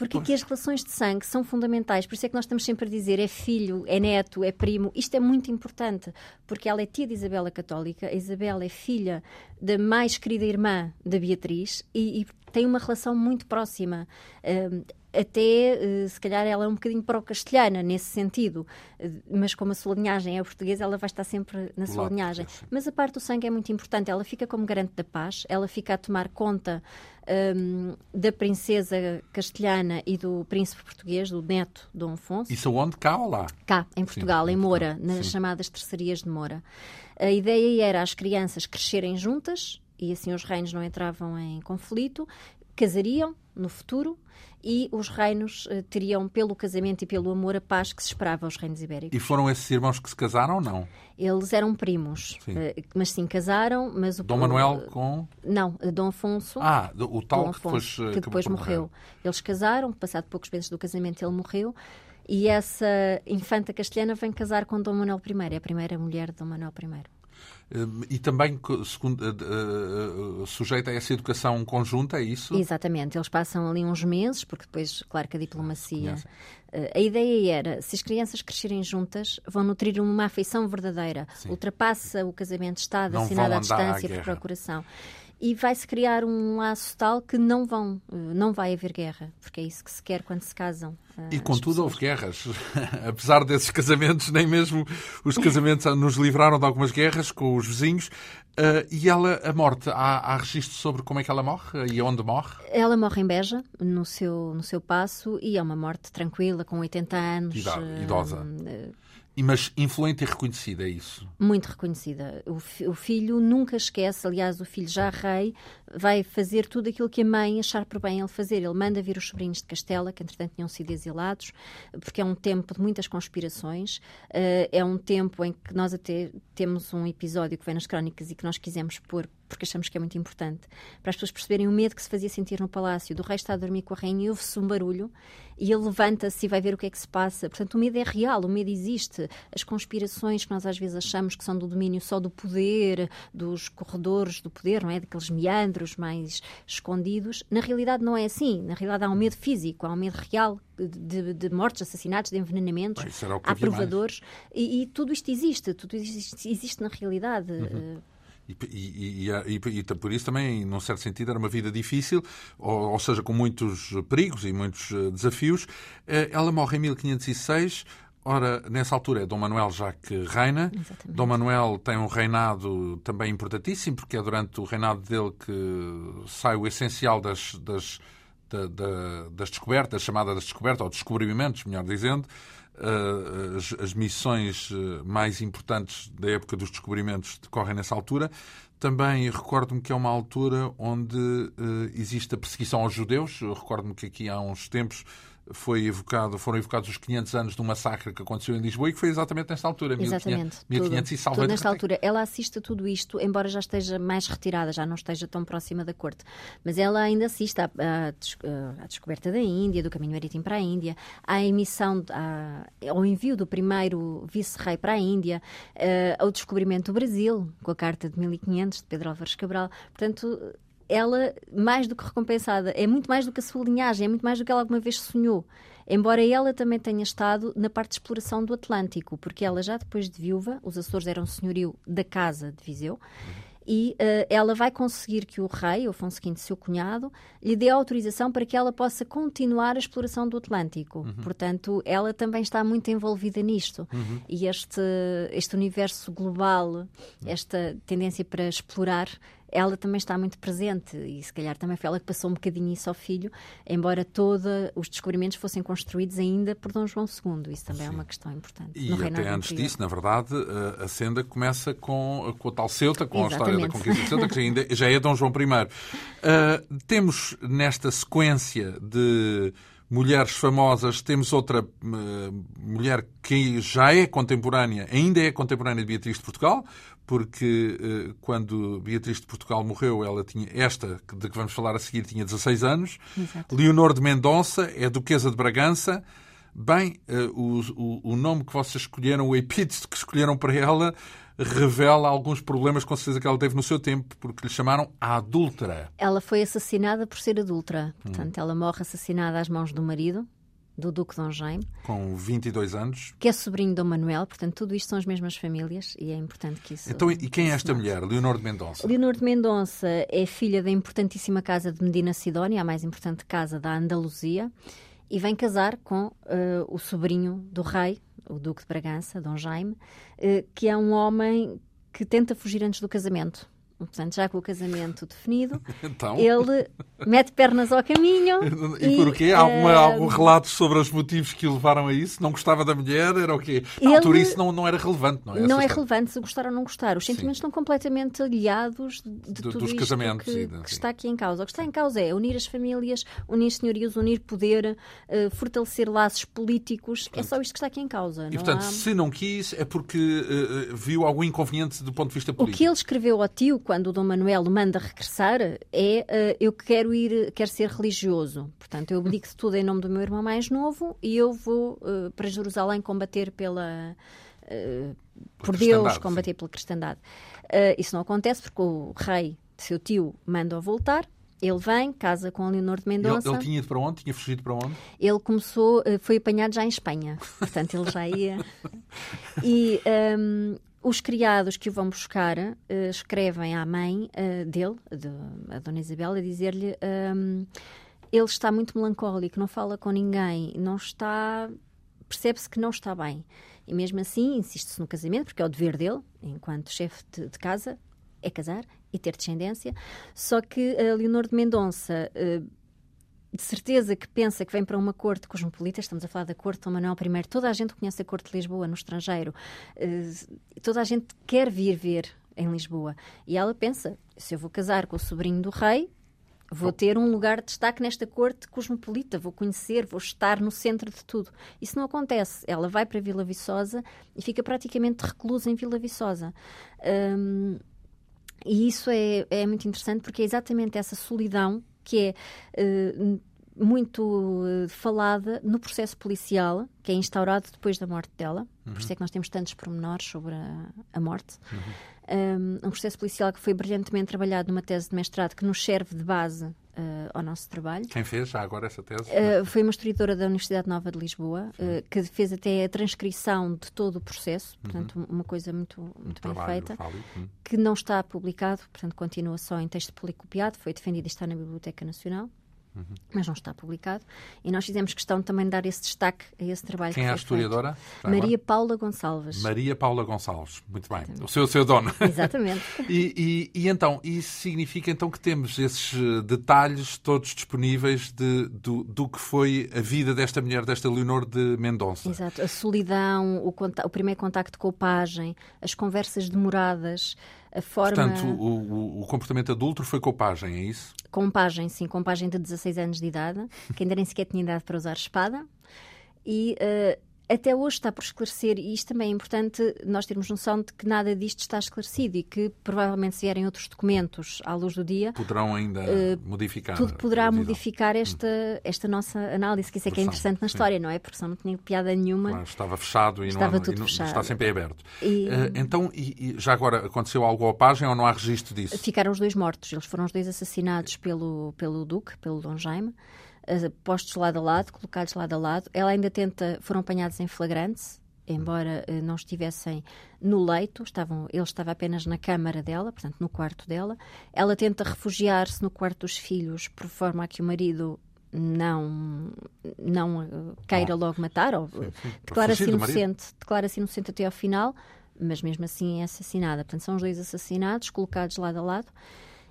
Porque aqui as relações de sangue são fundamentais, por isso é que nós estamos sempre a dizer é filho, é neto, é primo. Isto é muito importante, porque ela é tia de Isabela Católica, a Isabela é filha da mais querida irmã da Beatriz e, e tem uma relação muito próxima. Uh, até, uh, se calhar, ela é um bocadinho pró-castelhana nesse sentido, uh, mas como a sua linhagem é portuguesa, ela vai estar sempre na sua linhagem. Mas a parte do sangue é muito importante, ela fica como garante da paz, ela fica a tomar conta um, da princesa castelhana e do príncipe português, do neto Dom Afonso. Isso onde? Cá ou lá? Cá, em Portugal, Sim, em Moura, nas Sim. chamadas terçarias de Moura. A ideia era as crianças crescerem juntas, e assim os reinos não entravam em conflito, casariam no futuro e os reinos uh, teriam, pelo casamento e pelo amor, a paz que se esperava aos reinos ibéricos. E foram esses irmãos que se casaram ou não? Eles eram primos, sim. Uh, mas sim casaram. Mas o Dom Manuel com. Não, Dom Afonso. Ah, o tal Dom Afonso, que depois, que depois morreu. Eles casaram, passado poucos meses do casamento, ele morreu. E essa infanta castelhana vem casar com Dom Manuel I, a primeira mulher de Dom Manuel I e também segundo, uh, uh, sujeita a essa educação conjunta, é isso? Exatamente, eles passam ali uns meses, porque depois, claro que a diplomacia. Uh, a ideia era, se as crianças crescerem juntas, vão nutrir uma afeição verdadeira, Sim. ultrapassa o casamento de Estado, Não assinado à distância à por procuração e vai-se criar um laço tal que não vão, não vai haver guerra, porque é isso que se quer quando se casam. E contudo houve guerras. Apesar desses casamentos, nem mesmo os casamentos nos livraram de algumas guerras com os vizinhos. Uh, e ela, a morte, há, há registro sobre como é que ela morre e onde morre? Ela morre em Beja, no seu, no seu passo, e é uma morte tranquila, com 80 anos. Idosa. Uh, mas influente e reconhecida, é isso? Muito reconhecida. O, o, filho nunca esquece, aliás, o filho já rei vai fazer tudo aquilo que a mãe achar por bem ele fazer. Ele manda vir os sobrinhos de Castela, que entretanto tinham sido exilados, porque é um tempo de muitas conspirações. Uh, é um tempo em que nós até temos um episódio que vem nas crónicas e que nós quisemos pôr porque achamos que é muito importante, para as pessoas perceberem o medo que se fazia sentir no palácio. Do rei está a dormir com a rainha e ouve-se um barulho e ele levanta-se e vai ver o que é que se passa. Portanto, o medo é real, o medo existe. As conspirações que nós às vezes achamos que são do domínio só do poder, dos corredores do poder, não é? Daqueles meandros mais escondidos, na realidade não é assim. Na realidade há um medo físico, há um medo real de, de mortes, assassinatos, de envenenamentos, há provadores. E, e, tudo isto existe, tudo existe, existe na realidade. Uhum. E, e, e, e, por isso também, num certo sentido, era uma vida difícil, ou, ou seja, com muitos perigos e muitos eh, desafios. Eh, ela morre em 1506. Ora, nessa altura é Dom Manuel já que reina. Exatamente. Dom Manuel tem um reinado também importantíssimo, porque é durante o reinado dele que sai o essencial das, das, da, da, das descobertas, chamada das descobertas, ou descobrimentos, melhor dizendo, uh, as, as, missões eh, mais importantes da época dos descobrimentos decorrem nessa altura. Também recordo-me que é uma altura onde uh, existe a perseguição aos judeus. Recordo-me que aqui há uns tempos foi evocado, foram evocados os 500 anos do massacre que aconteceu em Lisboa e que foi exatamente nesta altura, exatamente, 1500, 1500 e salva nesta altura. Ela assiste a tudo isto, embora já esteja mais retirada, já não esteja tão próxima da corte. Mas ela ainda assiste à, à, à descoberta da Índia, do caminho marítimo para a Índia, à emissão, à, ao envio do primeiro vice-rei para a Índia, uh, ao descobrimento do Brasil, com a Carta de 1500 de Pedro Álvares Cabral. Portanto, ela, mais do que recompensada, é muito mais do que a sua linhagem, é muito mais do que ela alguma vez sonhou. Embora ela também tenha estado na parte de exploração do Atlântico, porque ela já depois de viúva, os Açores eram senhorio da casa de Viseu, e uh, ela vai conseguir que o rei, Afonso V, seu cunhado, lhe dê autorização para que ela possa continuar a exploração do Atlântico. Uhum. Portanto, ela também está muito envolvida nisto. Uhum. E este, este universo global, esta tendência para explorar, ela também está muito presente e se calhar também foi ela que passou um bocadinho isso ao filho, embora todos os descobrimentos fossem construídos ainda por Dom João II. Isso também é Sim. é uma questão importante. E até antes disso, na verdade, a senda começa com, com a tal Ceuta, com Exatamente. a história da conquista de Ceuta, que ainda, já é Dom João I. Uh, temos nesta sequência de mulheres famosas, temos outra uh, mulher que já é contemporânea, ainda é contemporânea de Beatriz de Portugal, porque uh, quando Beatriz de Portugal morreu, ela tinha, esta de que vamos falar a seguir, tinha 16 anos. Exato. Leonor de Mendonça é Duquesa de Bragança. Bem, uh, o, o, o, nome que vocês escolheram, o epíteto que escolheram para ela, revela alguns problemas com certeza que ela teve no seu tempo, porque lhe chamaram a adúltera. Ela foi assassinada por ser adúltera. Portanto, hum. ela morre assassinada às mãos do marido, do Duque Dom Jaime. Com 22 anos. Que é sobrinho de Dom Manuel, portanto, tudo isto são as mesmas famílias e é importante que isso. Então, e quem é esta mulher, Leonor de Mendonça? Leonor de Mendonça é filha da importantíssima casa de Medina Sidónia, a mais importante casa da Andaluzia, e vem casar com uh, o sobrinho do rei, o Duque de Bragança, Dom Jaime, uh, que é um homem que tenta fugir antes do casamento. Portanto, já com o casamento definido, então... ele mete pernas ao caminho. E, e porquê? Há alguma, uh... algum relato sobre os motivos que o levaram a isso? Não gostava da mulher? Era o quê? Na ele... altura isso não, não era relevante, não é? Não é relevante se gostar ou não gostar. Os sentimentos Sim. estão completamente aliados de, de tudo dos casamentos que, que está aqui em causa. O que está em causa é unir as famílias, unir senhorias, unir poder, uh, fortalecer laços políticos. Portanto, é só isto que está aqui em causa. E, portanto, há... se não quis, é porque uh, viu algum inconveniente do ponto de vista político. O que ele escreveu ao tio, quando o Dom Manuel manda regressar, é uh, eu quero ir, quero ser religioso. Portanto, eu abdico tudo em nome do meu irmão mais novo e eu vou uh, para Jerusalém combater pela uh, por Deus, combater sim. pela cristandade. isso não acontece porque o rei, seu tio, manda-o voltar. Ele vem, casa com Leonor de Mendonça. Ele, ele, tinha ido para onde? Tinha fugido para onde? Ele começou, foi apanhado já em Espanha. Portanto, ele já ia. E um, os criados que o vão buscar uh, escrevem à mãe uh, dele, de, a Dona Isabel, a dizer-lhe um, ele está muito melancólico, não fala com ninguém, não está. percebe-se que não está bem. E mesmo assim insiste-se no casamento, porque é o dever dele, enquanto chefe de, de casa, é casar e ter descendência. Só que a Leonor de Mendonça. Uh, de certeza que pensa que vem para uma corte cosmopolita, estamos a falar da corte de Dom Manuel I, toda a gente conhece a corte de Lisboa no estrangeiro, uh, toda a gente quer vir ver em Lisboa. E ela pensa, se eu vou casar com o sobrinho do rei, vou ter um lugar de destaque nesta corte cosmopolita, vou conhecer, vou estar no centro de tudo. Isso não acontece. Ela vai para Vila Viçosa e fica praticamente reclusa em Vila Viçosa. Um, e isso é, é muito interessante porque é exatamente essa solidão que é uh, muito uh, falada no processo policial, que é instaurado depois da morte dela. Uhum. Por isso é que nós temos tantos pormenores sobre a, a morte. Uhum. Um, um, processo policial que foi brilhantemente trabalhado numa tese de mestrado que nos serve de base uh, ao nosso trabalho. Quem fez já agora essa tese? Uh, foi uma historiadora da Universidade Nova de Lisboa, uh, que fez até a transcrição de todo o processo, uhum. portanto, uhum. uma coisa muito, muito um bem feita, uhum. que não está publicado, portanto, continua só em texto policopiado, foi defendido e está na Biblioteca Nacional. Uhum. Mas não está publicado. E nós fizemos questão também de dar esse destaque a esse trabalho. Quem que é a historiadora? Maria Paula Gonçalves. Maria Paula Gonçalves, muito bem. Exatamente. O seu, o seu dono. Exatamente. e, e, e, então, isso significa então que temos esses eh, detalhes todos disponíveis de, do, do que foi a vida desta mulher, desta Leonor de Mendonça. Exato. A solidão, o, o primeiro contacto com o pajem, as conversas demoradas a forma... Portanto, o, o, comportamento adulto foi com pagem, é isso? Com pagem, sim, com pagem de 16 anos de idade, que ainda nem sequer tinha idade para usar espada. E uh, até hoje está por esclarecer, e isto também é importante nós termos noção de que nada disto está esclarecido e que provavelmente se vierem outros documentos à luz do dia poderão ainda uh, modificar. Tudo poderá modificar esta, hum. esta nossa análise, que isso é que é interessante na história, sim. não é? Porque senão não tinha piada nenhuma. Claro, estava fechado e, estava não, tudo e não, fechado. está sempre aberto. E... Uh, então, e, e já agora aconteceu algo à página ou não há registro disso? Ficaram os dois mortos, eles foram os dois assassinados pelo, pelo Duque, pelo Dom Jaime. Uh, postos lado a lado, colocados lado a lado. Ela ainda tenta, foram apanhados em flagrante, embora uh, não estivessem no leito, estavam, ele estava apenas na câmara dela, portanto no quarto dela. Ela tenta refugiar-se no quarto dos filhos, por forma a que o marido não não uh, queira logo matar ou declara-se inocente, declara-se inocente até ao final, mas mesmo assim é assassinada. Portanto, são os dois assassinados colocados lado a lado.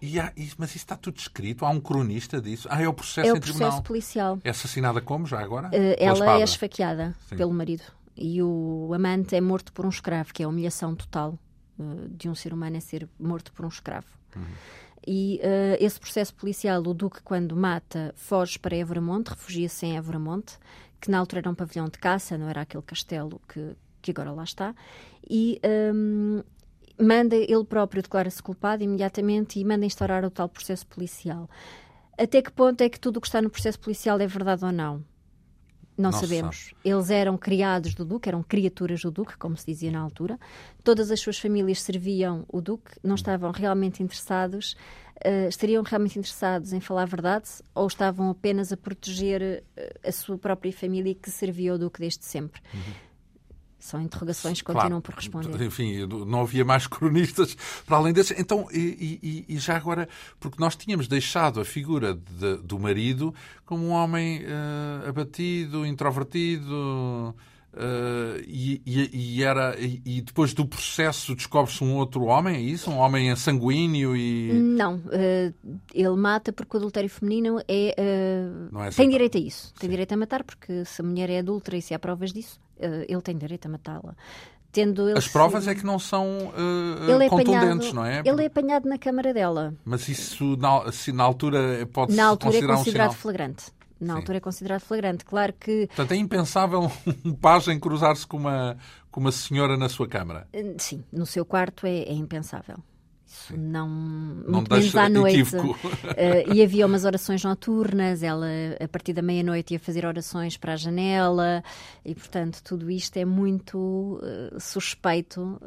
E há, mas isso está tudo escrito? Há um cronista disso? Ah, é o processo é o processo tribunal. policial. É assassinada como, já agora? Uh, ela é esfaqueada Sim. pelo marido. E o amante é morto por um escravo, que é a humilhação total uh, de um ser humano é ser morto por um escravo. E uh, esse processo policial, o Duque, quando mata, foge para Evramonte, refugia-se em Evramonte, que na altura era um pavilhão de caça, não era aquele castelo que, que agora lá está. E um, manda ele próprio declara-se culpado imediatamente e manda instaurar o tal processo policial. Até que ponto é que tudo o que está no processo policial é verdade ou não? Não, se sabemos. Eles eram criados do Duque, eram criaturas do Duque, como se dizia na altura. Todas as suas famílias serviam o Duque, não estavam realmente interessados, uh, estariam realmente interessados em falar a verdade ou estavam apenas a proteger uh, a sua própria família que servia o Duque desde sempre? São interrogações que continuam por responder. Enfim, não havia mais cronistas para além desses. Então, e, e, e, já agora, porque nós tínhamos deixado a figura de, do marido como um homem uh, abatido, introvertido. Uh, e, e, era, e, depois do processo descobre-se um outro homem, é isso? Um homem sanguíneo e. Não, uh, ele mata porque o adultério feminino é. Não é tem direito a isso. Tem Sim. direito a matar, porque se a mulher é adulta e se há provas disso, ele tem direito a matá-la. Tendo As provas sido... é que não são uh, é contundentes, apanhado, não é? Ele é apanhado na câmara dela. Mas isso, na, se na altura, pode Na altura é considerado um flagrante. Na Sim. altura é considerado flagrante. Claro que. Portanto, é impensável um pajem cruzar-se com uma, com uma senhora na sua câmara. Sim, no seu quarto é, é impensável. Isso não, não muito menos à noite. Uh, e havia umas orações noturnas, ela a partir da meia-noite ia fazer orações para a janela e, portanto, tudo isto é muito uh, suspeito,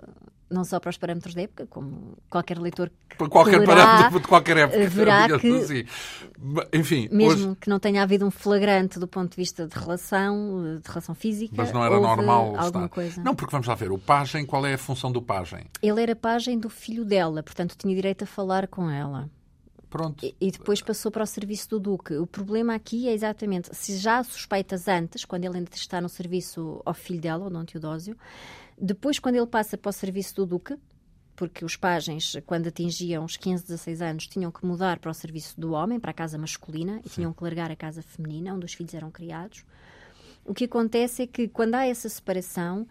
não só para os parâmetros da época, como qualquer leitor que para qualquer parâmetro de qualquer época. Verá que, assim. Enfim, mesmo hoje... que não tenha havido um flagrante do ponto de vista de relação, de relação física, mas não era normal alguma estar. coisa. Não, porque vamos lá ver, o pajem, qual é a função do pajem? Ele era pajem do filho dela, portanto tinha direito a falar com ela. Pronto. E, e, depois passou para o serviço do Duque. O problema aqui é exatamente, se já suspeitas antes, quando ele ainda está no serviço ao filho dela, o Dom Teodósio, depois quando ele passa para o serviço do Duque, porque os pajens, quando atingiam os 15, 16 anos, tinham que mudar para o serviço do homem, para a casa masculina, e Sim. tinham que largar a casa feminina, onde os filhos eram criados. O que acontece é que, quando há essa separação,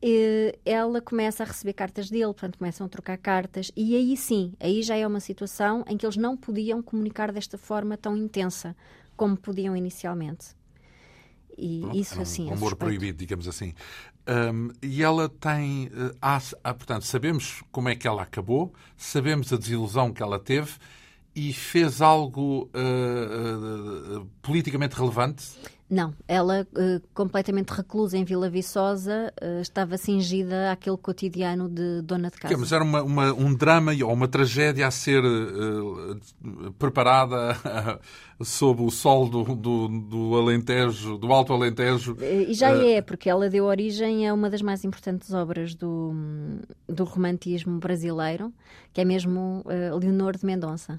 eh, ela começa a receber cartas dele, portanto, começam a trocar cartas, e aí sim, aí já é uma situação em que eles não podiam comunicar desta forma tão intensa como podiam inicialmente. E Pronto, isso, era um assim, é amor suspeito. proibido, digamos assim. Um, e ela tem. Uh, há, há, portanto, sabemos como é que ela acabou, sabemos a desilusão que ela teve e fez algo uh, uh, politicamente relevante? Não, ela, uh, completamente reclusa em Vila Viçosa, uh, estava cingida àquele cotidiano de dona de casa. Que, mas era uma, uma, um drama ou uma tragédia a ser uh, preparada sob o sol do, do, do, Alentejo, do Alto Alentejo. E já é, porque ela deu origem a uma das mais importantes obras do, do romantismo brasileiro, que é mesmo Leonor de Mendonça.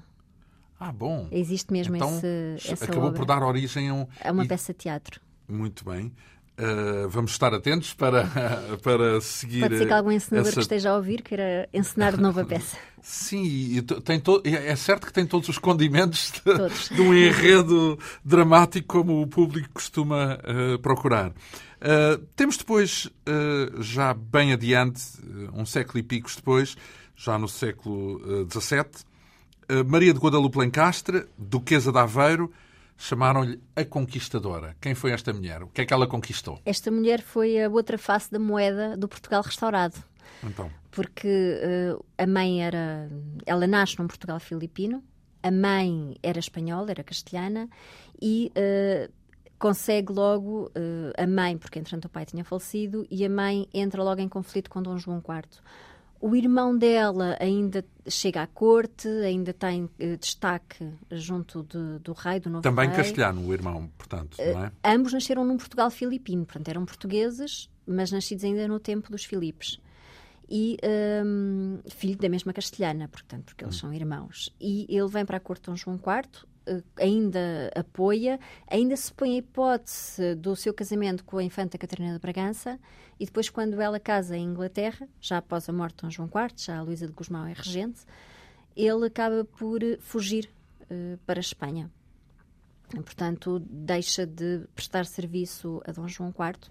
Ah, bom. Existe mesmo então, esse, essa acabou obra. por dar origem a um... É uma e... peça de teatro. Muito bem. Uh, vamos estar atentos para, para seguir. Pode ser que algum encenador essa... que esteja a ouvir queira encenar de novo a peça. Sim, tem to... é certo que tem todos os condimentos de, todos. de um enredo dramático como o público costuma uh, procurar. Uh, temos depois, já bem adiante, um século e picos depois, já no século XVII, Maria de Guadalupe Lencastre, Duquesa de Aveiro, chamaram-lhe a Conquistadora. Quem foi esta mulher? O que é que ela conquistou? Esta mulher foi a outra face da moeda do Portugal restaurado. Então. Porque uh, a mãe era. Ela nasce num Portugal filipino, a mãe era espanhola, era castelhana, e. Uh, consegue logo uh, a mãe, porque entretanto o pai tinha falecido, e a mãe entra logo em conflito com Dom João IV. O irmão dela ainda chega à corte, ainda tem eh, destaque junto de, do rei, do novo Também rei. castelhano, o irmão, portanto, não é? Uh, ambos nasceram num Portugal filipino, portanto eram portugueses, mas nascidos ainda no tempo dos Filipes. E um, filho da mesma castelhana, portanto, porque eles hum. são irmãos. E ele vem para a corte de Dom João IV, ainda apoia, ainda se põe a hipótese do seu casamento com a infanta Catarina de Bragança, e depois, quando ela casa em Inglaterra, já após a morte de Dom João IV, já a Luísa de Gusmão é regente, ele acaba por fugir uh, para a Espanha. Portanto, deixa de prestar serviço a Dom João IV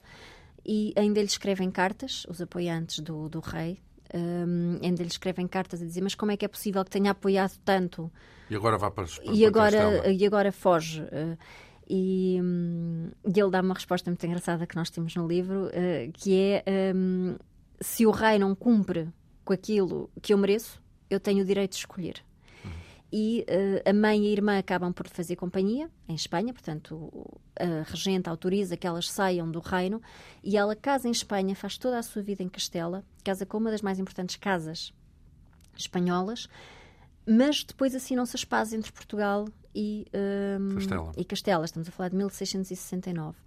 e ainda lhe escrevem cartas, os apoiantes do, do rei, um, ainda lhe escrevem cartas a dizer mas como é que é possível que tenha apoiado tanto? E agora vá para, para e agora e agora foge uh, e, um, e, ele dá uma resposta muito engraçada que nós temos no livro uh, que é um, se o rei não cumpre com aquilo que eu mereço eu tenho o direito de escolher e uh, a mãe e a irmã acabam por fazer companhia em Espanha, portanto a regente autoriza que elas saiam do reino e ela casa em Espanha, faz toda a sua vida em Castela, casa com uma das mais importantes casas espanholas, mas depois assinam-se as pazes entre Portugal e, um, ehm, Castela. e Castela, estamos a falar de 1669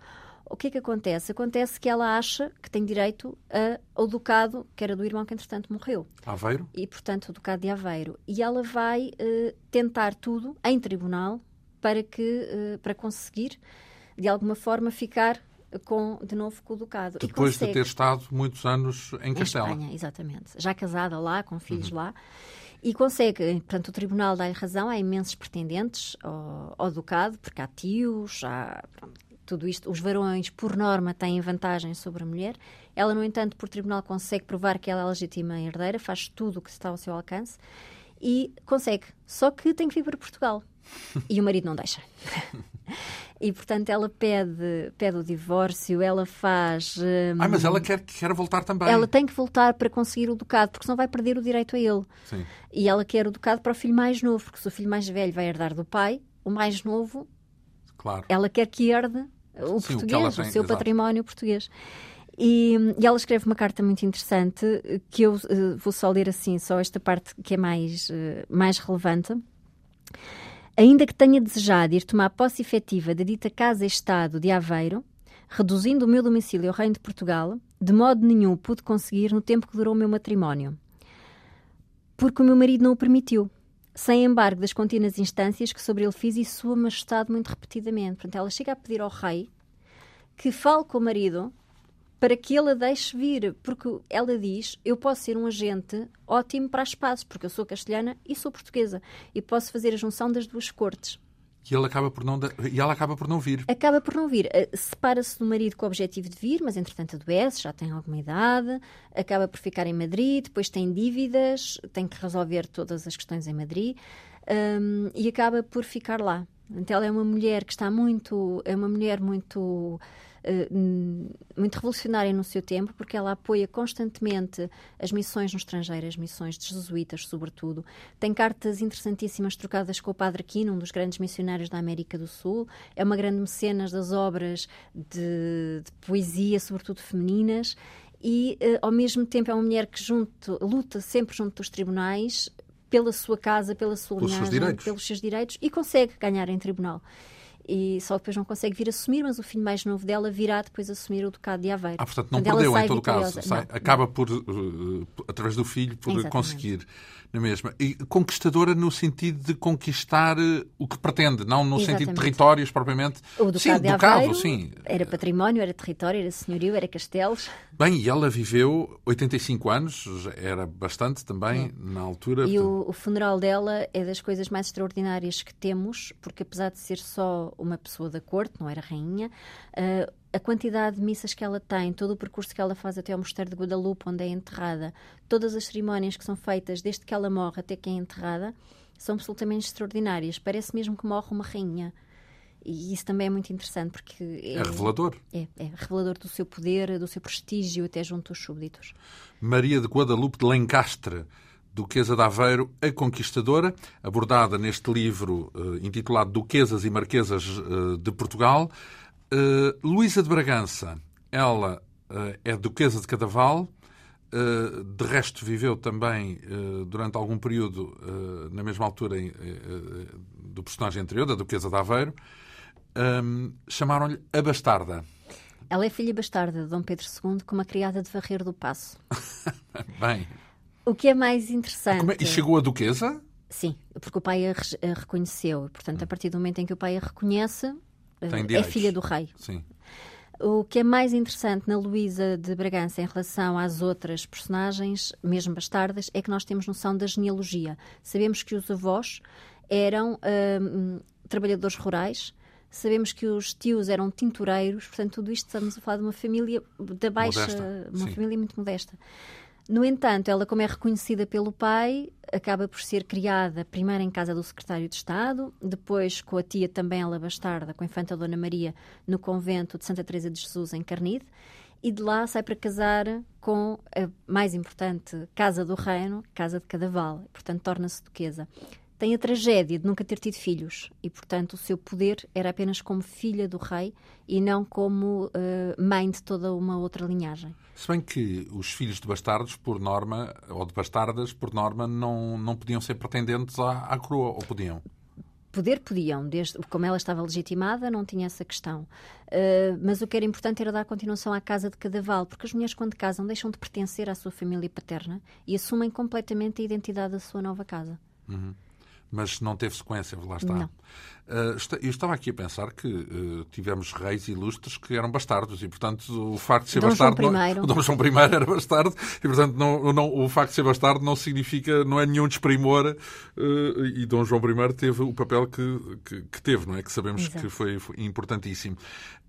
o que é que acontece? Acontece que ela acha que tem direito a, ao ducado, que era do irmão que entretanto morreu. Aveiro? E, portanto, o ducado de Aveiro. E ela vai uh, tentar tudo em tribunal para, que, uh, para conseguir, de alguma forma, ficar com, de novo com o ducado. Depois consegue... de ter estado muitos anos em Castela. Em Espanha, exatamente. Já casada lá, com filhos uhum. lá. E consegue, portanto, o tribunal dá-lhe razão, há imensos pretendentes ao, ao ducado, porque há tios, há pronto, tudo isto, os varões, por norma, têm vantagem sobre a mulher. Ela, no entanto, por tribunal, consegue provar que ela é legítima herdeira, faz tudo o que está ao seu alcance e consegue. Só que tem que vir para Portugal. E o marido não deixa. e, portanto, ela pede, pede o divórcio, ela faz. Hum, ah, mas ela quer, quer voltar também. Ela tem que voltar para conseguir o ducado, porque senão vai perder o direito a ele. Sim. E ela quer o ducado para o filho mais novo, porque se o filho mais velho vai herdar do pai, o mais novo. Claro. Ela quer que herde o Sim, português, o, o seu exato. património português. E, e, ela escreve uma carta muito interessante que eu uh, vou só ler assim, só esta parte que é mais, uh, mais relevante. Ainda que tenha desejado ir tomar posse efetiva da dita Casa-Estado de Aveiro, reduzindo o meu domicílio ao Reino de Portugal, de modo nenhum pude conseguir no tempo que durou o meu matrimónio. Porque o meu marido não o permitiu sem embargo das contínuas instâncias que sobre ele fiz e Sua Majestade muito repetidamente. Portanto, ela chega a pedir ao rei que fale com o marido para que ele a deixe vir, porque ela diz: Eu posso ser um agente ótimo para as pazes, porque eu sou castelhana e sou portuguesa, e posso fazer a junção das duas cortes. E, ele acaba por não, e ela acaba por não vir. Acaba por não vir. Eh, separa-se do marido com o objetivo de vir, mas entretanto adoece, já tem alguma idade, acaba por ficar em Madrid, depois tem dívidas, tem que resolver todas as questões em Madrid um, e acaba por ficar lá. Então ela é uma mulher que está muito, é uma mulher muito muito revolucionária no seu tempo, porque ela apoia constantemente as missões no estrangeiro, as missões de jesuítas, sobretudo. Tem cartas interessantíssimas trocadas com o Padre Aquino, um dos grandes missionários da América do Sul. É uma grande mecenas das obras de, de poesia, sobretudo femininas e uh, ao mesmo tempo é uma mulher que junto, luta sempre junto dos tribunais pela sua casa, pela sua linhagem, pelos seus direitos e consegue ganhar em tribunal e só depois não consegue vir assumir, mas o filho mais novo dela virá depois assumir o ducado de Aveiro. Ah, portanto, não perdeu em todo caso. Sai, acaba por, uh, através do filho, por Exatamente. conseguir na mesma. E conquistadora no sentido de conquistar uh, o que pretende, não no Exatamente. sentido de territórios propriamente. O Ducado sim, de Aveiro sim. era património, era território, era senhorio, era castelos. Bem, e ela viveu 85 anos, era bastante também é. na altura. E o, o funeral dela é das coisas mais extraordinárias que temos, porque apesar de ser só uma pessoa da corte, não era rainha, uh, a quantidade de missas que ela tem, todo o percurso que ela faz até ao Mosteiro de Guadalupe, onde é enterrada, todas as cerimónias que são feitas desde que ela morre até que é enterrada, são absolutamente extraordinárias. Parece mesmo que morre uma rainha. E isso também é muito interessante porque é, é revelador. É, é, revelador do seu poder, do seu prestígio até junto aos súbditos. Maria de Guadalupe de Lencastre, Duquesa de Aveiro, a Conquistadora, abordada neste livro uh, intitulado Duquesas e Marquesas uh, de Portugal. Uh, Luísa de Bragança, ela é duquesa de Cadaval, de resto viveu também durante algum período, na mesma altura do personagem anterior, da duquesa de Aveiro. Um, Chamaram-lhe a Bastarda. Ela é filha bastarda de Dom Pedro II com uma criada de Varrer do Passo. Bem. O que é mais interessante... É? E chegou a duquesa? Sim, porque o pai a, a reconheceu. Portanto, a partir do momento em que o pai a reconhece, tem é filha do rei. Sim. O que é mais interessante na Luísa de Bragança em relação às outras personagens, mesmo bastardas, é que nós temos noção da genealogia. Sabemos que os avós eram trabalhadores rurais, sabemos que os tios eram tintureiros, portanto, tudo isto estamos a falar de uma família da baixa, Modesta, uma sim. família muito modesta. No entanto, ela, como é reconhecida pelo pai, acaba por ser criada primeiro em casa do secretário de Estado, depois com a tia também, ela bastarda, com a infanta Dona Maria, no convento de Santa Teresa de Jesus, em Carnide, e de lá sai para casar com a mais importante casa do reino, Casa de Cadaval, portanto torna-se duquesa. Tem a tragédia de nunca ter tido filhos e, portanto, o seu poder era apenas como filha do rei e não como eh, mãe de toda uma outra linhagem. Se bem que os filhos de bastardos, por norma, ou de bastardas, por norma, não, não podiam ser pretendentes à, à coroa, ou podiam? Poder podiam, desde, como ela estava legitimada, não tinha essa questão. Uh, mas o que era importante era dar continuação à casa de Cadaval, porque as mulheres, quando casam, deixam de pertencer à sua família paterna e assumem completamente a identidade da sua nova casa. Mas não teve sequência, lá está. Não. Esta- eu estava aqui a pensar que uh, tivemos reis ilustres que eram bastardos e, portanto, o facto de ser Dom João bastardo. não- I. o Dom João I era bastardo e, portanto, não, não- o facto de ser bastardo não significa, não é nenhum desprimor. uh, e Dom João I teve o papel que, que, que teve, não é? Que sabemos Exato. que foi, foi importantíssimo.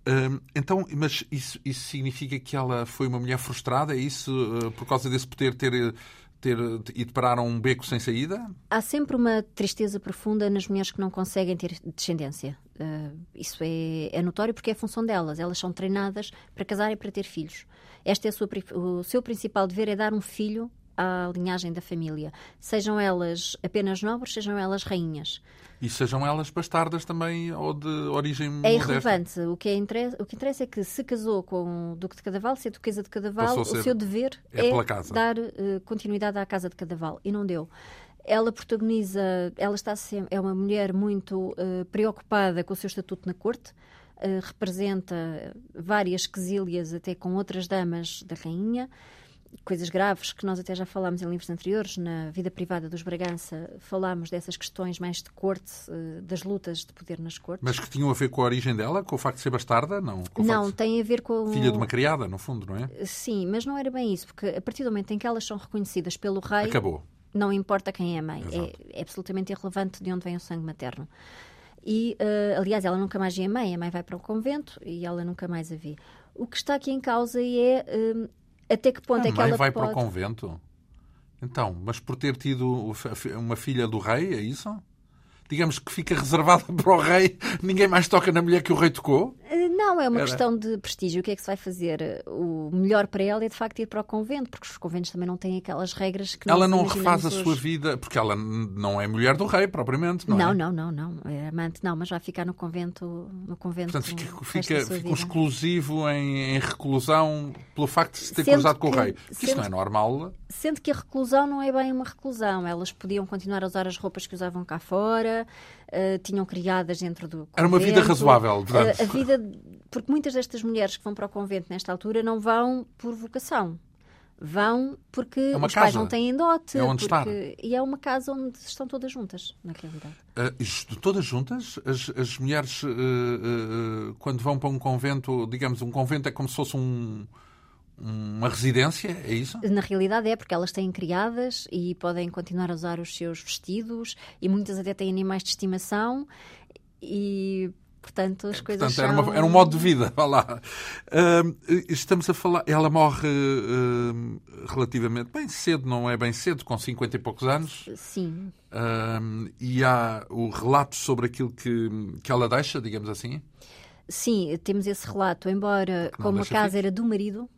Um, então, mas isso, isso significa que ela foi uma mulher frustrada? É isso por causa desse poder ter, ter ido parar a um beco sem saída? Há sempre uma tristeza profunda nas mulheres que não conseguem ter descendência. Uh, isso é, é notório porque é função delas. Elas são treinadas para casar e para ter filhos. Este é sua o seu principal dever é dar um filho à linhagem da família. Sejam elas apenas nobres, sejam elas rainhas. E sejam elas bastardas também ou de origem É irrelevante. O que, é interessa, o que interessa é que se casou com o Duque de Cadaval, ser Duquesa de Cadaval, o seu dever é é, dar eh, continuidade à Casa de Cadaval. E não deu. Ela protagoniza, ela está sempre, é uma mulher muito eh, preocupada com o seu estatuto na corte, eh, representa várias quesílias até com outras damas da rainha, coisas graves que nós até já falámos em livros anteriores, na vida privada dos Bragança, falámos dessas questões mais de corte, eh, das lutas de poder nas cortes. Mas que tinham a ver com a origem dela, com o facto de ser bastarda? Não. Não, tem a ver com. Filha de uma criada, no fundo, não é? Sim, mas não era bem isso, porque a partir do momento em que elas são reconhecidas pelo rei, Acabou. não importa quem é a mãe. É, é absolutamente irrelevante de onde vem o sangue materno. E, eh, aliás, ela nunca mais vê a mãe, a mãe vai para o convento e ela nunca mais a vê. O que está aqui em causa é eh, até que ponto a é que ela vai pode... para o convento? Então, mas por ter tido uma filha do rei, é isso? Digamos que fica reservada para o rei, ninguém mais toca na mulher que o rei tocou? Não, é uma Era. questão de prestígio. O que é que se vai fazer? O melhor para ela é, de facto, ir para o convento, porque os conventos também não têm aquelas regras que Ela não refaz a sua hoje. vida, porque ela não é mulher do rei, propriamente, não, Não, é? não, não, não. É amante, não, mas vai ficar no convento. No convento Portanto, fica, fica, sua exclusivo em, em reclusão pelo facto de se ter Sendo cruzado com o que- rei. Porque isso não é normal. Sendo que a reclusão não é bem uma reclusão. Elas podiam continuar a usar as roupas que usavam cá fora, eh, tinham criadas dentro do Era uma vida convento. razoável, portanto. Eh, a vida... Porque muitas destas mulheres que vão para o convento nesta altura não vão por vocação. Vão porque uma os pais casa. não têm dote. É onde porque... E é uma casa onde estão todas juntas, na realidade. Isto- todas juntas, as, as mulheres, ah, ah, quando vão para um convento, digamos, um convento é como se fosse um, uma residência, é isso? Na realidade é porque elas têm criadas e podem continuar a usar os seus vestidos e muitas até têm animais de estimação e portanto as coisas Portanto, era, são... uma- era um modo de vida, vá lá. Ah, estamos a falar, ela morre ah, relativamente bem cedo, não é bem cedo, com 50 e poucos anos. Sim, Ah, e há o relato sobre aquilo que, que ela deixa, digamos assim. sim, temos esse relato, embora como a casa filhos. era do marido,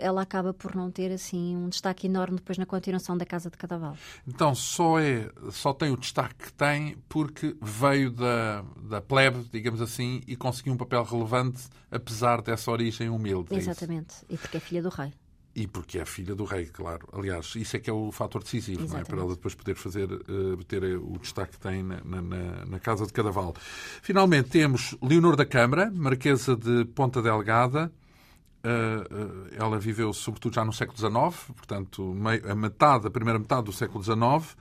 ela acaba por não ter assim um destaque enorme depois na continuação da Casa de Cadaval. Então só é só tem o destaque que tem porque veio da, da plebe, digamos assim, e conseguiu um papel relevante apesar dessa origem humilde. é? Exatamente, e porque é filha do rei. E porque é filha do rei, claro. Aliás, isso é que é o fator decisivo, não é? Para ela depois poder fazer, eh, ter o destaque que tem na- na- na Casa de Cadaval. Finalmente temos Leonor da Câmara, Marquesa de Ponta Delgada. Eh, eh, ela viveu sobretudo já no século XIX, portanto, a metade, a primeira metade do século XIX.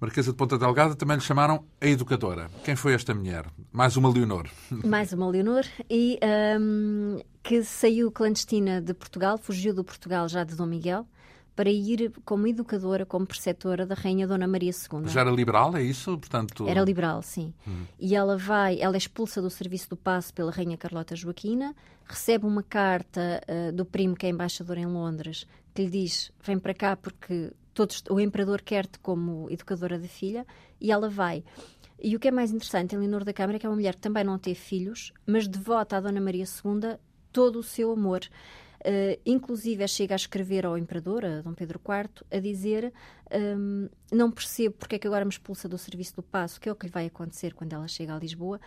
Marquesa de Ponta Delgada também lhe chamaram a educadora. Quem foi esta mulher? Mais uma Leonor. Mais uma Leonor. E hum, que saiu clandestina de Portugal, fugiu do Portugal já de Dom Miguel, para ir como educadora, como preceptora da Rainha Dona Maria II. Já era liberal, é isso? Portanto... Era liberal, sim. Hum. E ela vai, ela é expulsa do serviço do passo pela Rainha Carlota Joaquina, recebe uma carta uh, do primo que é embaixador em Londres, que lhe diz: vem para cá porque todos, o imperador quer-te como educadora da filha, e ela vai. E o que é mais interessante em Leonor da Câmara é que é uma mulher que também não teve filhos, mas devota à Dona Maria II todo o seu amor. Uh, inclusive, chega a escrever ao imperador, a Dom Pedro IV, a dizer: um, Não percebo porque é que agora me expulsa do serviço do passo, que é o que lhe vai acontecer quando ela chega a Lisboa,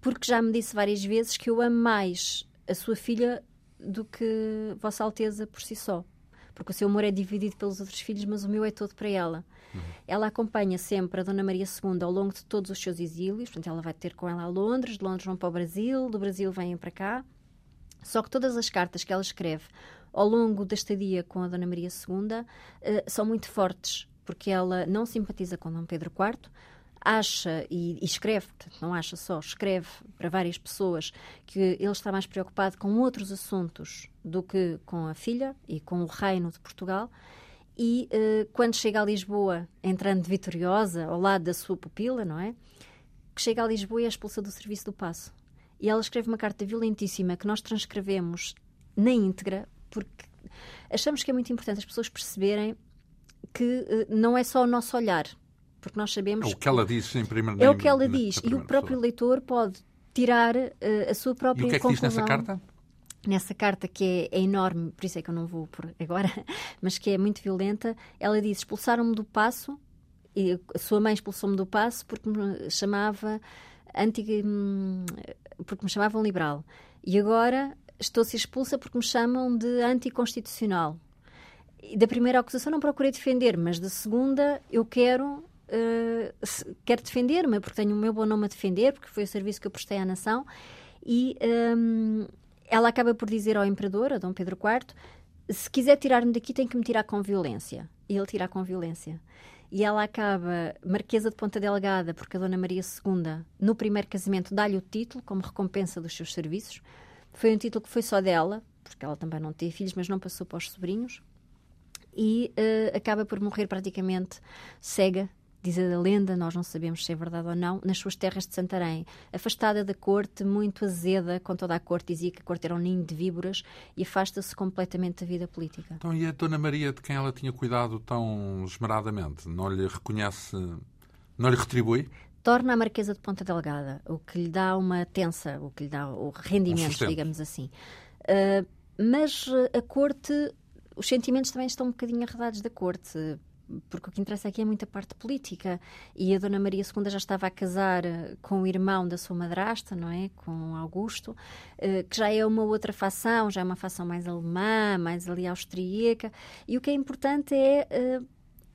porque já me disse várias vezes que eu amo mais a sua filha do que Vossa Alteza por si só. Porque o seu amor é dividido pelos outros filhos, mas o meu é todo para ela. Uhum. Ela acompanha sempre a Dona Maria II ao longo de todos os seus exílios, portanto, ela vai ter com ela a Londres, de Londres vão para o Brasil, do Brasil vêm para cá. Só que todas as cartas que ela escreve ao longo da estadia com a Dona Maria II uh, são muito fortes, porque ela não simpatiza com Dom Pedro IV, acha e, e, escreve, não acha só, escreve para várias pessoas que ele está mais preocupado com outros assuntos do que com a filha e com o reino de Portugal. E uh, quando chega a Lisboa, entrando vitoriosa ao lado da sua pupila, não é? Que chega a Lisboa e é expulsa do serviço do passo. E ela escreve uma carta violentíssima que nós transcrevemos na íntegra, porque achamos que é muito importante as pessoas perceberem que uh, não é só o nosso olhar, porque nós sabemos. É o que ela diz em primeiro É o que ela diz. E o próprio pessoa. leitor pode tirar uh, a sua própria conclusão. E o que é que diz nessa carta? Nessa carta que é, é, enorme, por isso é que eu não vou por agora, mas que é muito violenta, ela diz: expulsaram-me do passo, e a sua mãe expulsou-me do passo porque me chamava anti, hum, porque me chamavam liberal. E agora estou a ser expulsa porque me chamam de anticonstitucional. E da primeira acusação não procurei defender, mas da segunda eu quero uh, quero defender-me porque tenho o meu bom nome a defender, porque foi o serviço que eu prestei à nação. E um, ela acaba por dizer ao imperador, a Dom Pedro IV, se quiser tirar-me daqui tem que me tirar com violência. E ele tira com violência e ela acaba Marquesa de Ponta Delgada, porque a Dona Maria II, no primeiro casamento, dá-lhe o título como recompensa dos seus serviços. Foi um título que foi só dela, porque ela também não teve filhos, mas não passou para os sobrinhos. E uh, acaba por morrer praticamente cega diz a lenda, nós não sabemos se é verdade ou não, nas suas terras de Santarém. Afastada da corte, muito azeda com toda a corte, dizia que a corte era um ninho de víboras e afasta-se completamente da vida política. Então, e a Dona Maria, de quem ela tinha cuidado tão esmeradamente, não lhe reconhece, não lhe retribui? Torna a Marquesa de Ponta Delgada, o que lhe dá uma tensa, o que lhe dá o rendimento, um digamos assim. Uh, mas a corte os sentimentos também estão um bocadinho arredados da corte porque o que interessa aqui é muita parte política. E a Dona Maria II já estava a casar eh, com o irmão da sua madrasta, não é? Com Augusto, eh, que já é uma outra facção, já é uma facção mais alemã, mais ali austríaca. E o que é importante é eh,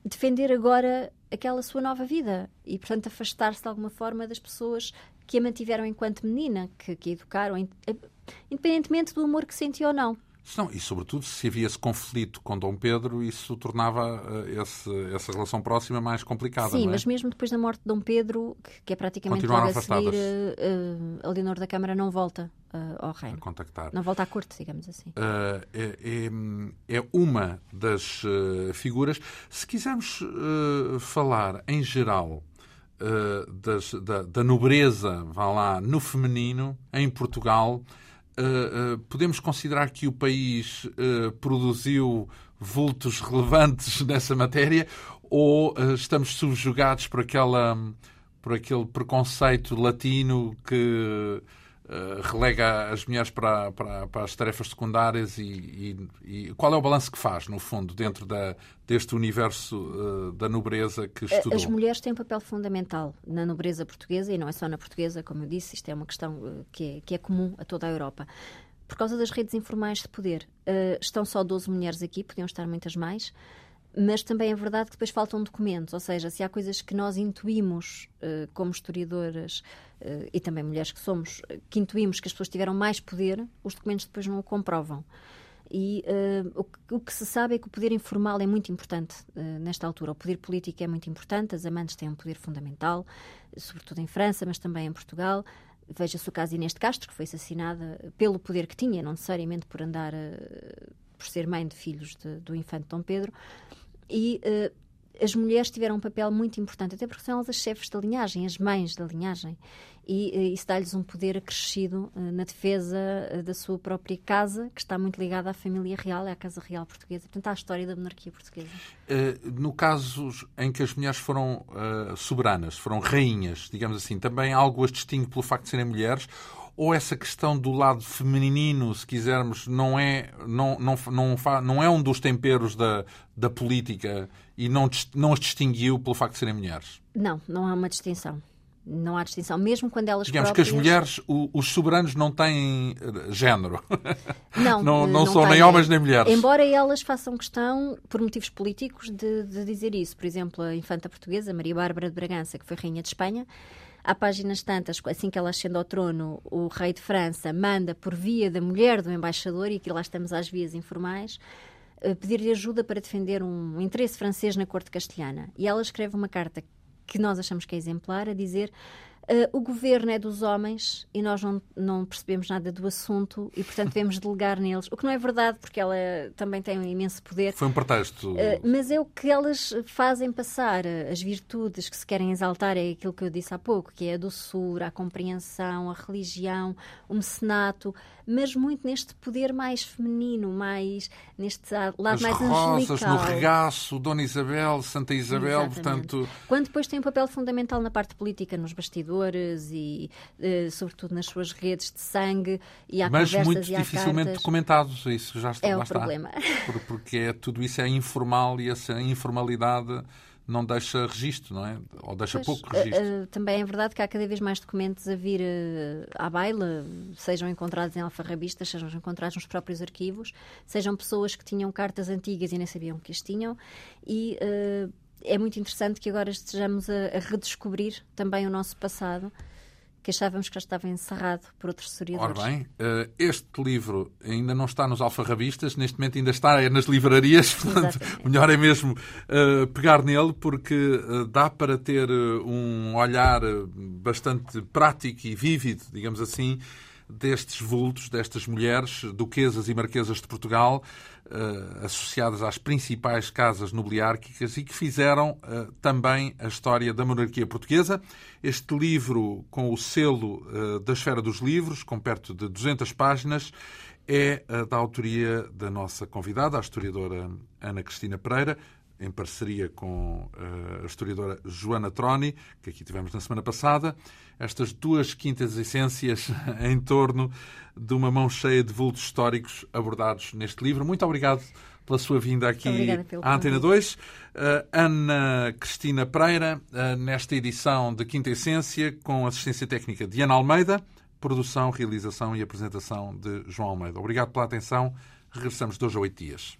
defender agora aquela sua nova vida e, portanto, afastar-se de alguma forma das pessoas que a mantiveram enquanto menina, que, que a educaram, independentemente do amor que sentiu ou não. Não, e sobretudo se havia esse conflito com Dom Pedro, isso tornava uh, esse, essa relação próxima mais complicada. Sim, é? mas mesmo depois da morte de Dom Pedro, que, que é praticamente logo a seguir, uh, a Leonor da Câmara não volta ao reino. Contactar. Não volta à corte, digamos assim. É, é, é, uma das figuras. Se quisermos falar em geral das, da, da nobreza, vá lá, no feminino, em Portugal uh, podemos considerar que o país uh, produziu vultos relevantes nessa matéria ou estamos subjugados por, aquela, por aquele preconceito latino que Uh, relega as mulheres para, para, para, as tarefas secundárias e, e, e, qual é o balanço que faz, no fundo, dentro da, deste universo uh, da nobreza que estudou? As mulheres têm um papel fundamental na nobreza portuguesa e não é só na portuguesa, como eu disse, isto é uma questão uh, que, é, que é comum a toda a Europa. Por causa das redes informais de poder, estão só 12 mulheres aqui, podiam estar muitas mais mas também é verdade que depois faltam documentos, ou seja, se há coisas que nós intuímos uh, como historiadoras uh, e também mulheres que somos, que intuímos que as pessoas tiveram mais poder, os documentos depois não o comprovam. E o, que, o, que, se sabe é que o poder informal é muito importante nesta altura. O poder político é muito importante, as amantes têm um poder fundamental, sobretudo em França, mas também em Portugal Veja-se o caso de Inês de Castro, que foi assassinada pelo poder que tinha, não necessariamente por andar, por ser mãe de filhos de, do infante Dom Pedro. E uh, as mulheres tiveram um papel muito importante, até porque são elas as chefes da linhagem, as mães da linhagem. E uh, isso dá-lhes um poder acrescido uh, na defesa da sua própria casa, que está muito ligada à família real, à Casa Real Portuguesa, portanto, à história da monarquia portuguesa. no caso em que as mulheres foram soberanas, foram rainhas, digamos assim, também algo as distingue pelo facto de serem mulheres? Ou essa questão do lado feminino, se quisermos, não é, não, não, não, não é um dos temperos da, da política e não, não as distinguiu pelo facto de serem mulheres? Não, não há uma distinção. Não há distinção, mesmo quando elas Digamos próprias... que as mulheres, o, os soberanos não têm eh, género. Não, não, não, não são nem homens nem mulheres. Embora elas façam questão, por motivos políticos, de, de dizer isso. Por exemplo, a infanta portuguesa, Maria Bárbara de Bragança, que foi rainha de Espanha, há páginas tantas, assim que ela ascende ao trono, o rei de França manda por via da mulher do embaixador, e aqui lá estamos às vias informais, eh, pedir-lhe ajuda para defender um interesse francês na corte castelhana. E ela escreve uma carta que nós achamos que é exemplar, a dizer Uh, o governo é dos homens e nós não, não percebemos nada do assunto e, portanto, devemos delegar neles. O que não é verdade, porque ela também tem um imenso poder. Foi um pretexto. Uh, mas é o que elas fazem passar. As virtudes que se querem exaltar é aquilo que eu disse há pouco, que é a doçura, a compreensão, a religião, o mecenato mas muito neste poder mais feminino, mais neste lado As mais rosas angelical. no regaço, Dona Isabel, Santa Isabel, Exatamente. portanto... Quando depois tem um papel fundamental na parte política, nos bastidores e, uh, sobretudo, nas suas redes de sangue e há Mas conversas muito e há dificilmente cartas. documentados, isso já está, É o está. problema. Porque é, tudo isso é informal e essa informalidade não deixa registro, não é? Ou deixa Pois, pouco registro. uh, uh, também é verdade que há cada vez mais documentos a vir uh, à baila, sejam encontrados em alfarrabistas, sejam encontrados nos próprios arquivos, sejam pessoas que tinham cartas antigas e nem sabiam que as tinham, e é muito interessante que agora estejamos a, a redescobrir também o nosso passado que achávamos que já estava encerrado por outros historiadores. Ora bem, eh, este livro ainda não está nos alfarrabistas, neste momento ainda está nas livrarias, portanto, melhor é mesmo uh, pegar nele, porque uh, dá para ter um olhar bastante prático e vívido, digamos assim, destes vultos, destas mulheres, duquesas e marquesas de Portugal, uh, associadas às principais casas nobiliárquicas e que fizeram uh, também a história da monarquia portuguesa. Este livro, com o selo uh, da Esfera dos Livros, com perto de 200 páginas, é da autoria da nossa convidada, a historiadora Ana Cristina Pereira, em parceria com a historiadora Joana Troni, que aqui tivemos na semana passada, estas duas quintas essências em torno de uma mão cheia de vultos históricos abordados neste livro. Muito obrigado pela sua vinda aqui à Antena 2. Uh, Ana Cristina Pereira, uh, nesta edição de Quinta Essência, com assistência técnica de Ana Almeida, produção, realização e apresentação de João Almeida. Obrigado pela atenção. Regressamos dois a oito dias.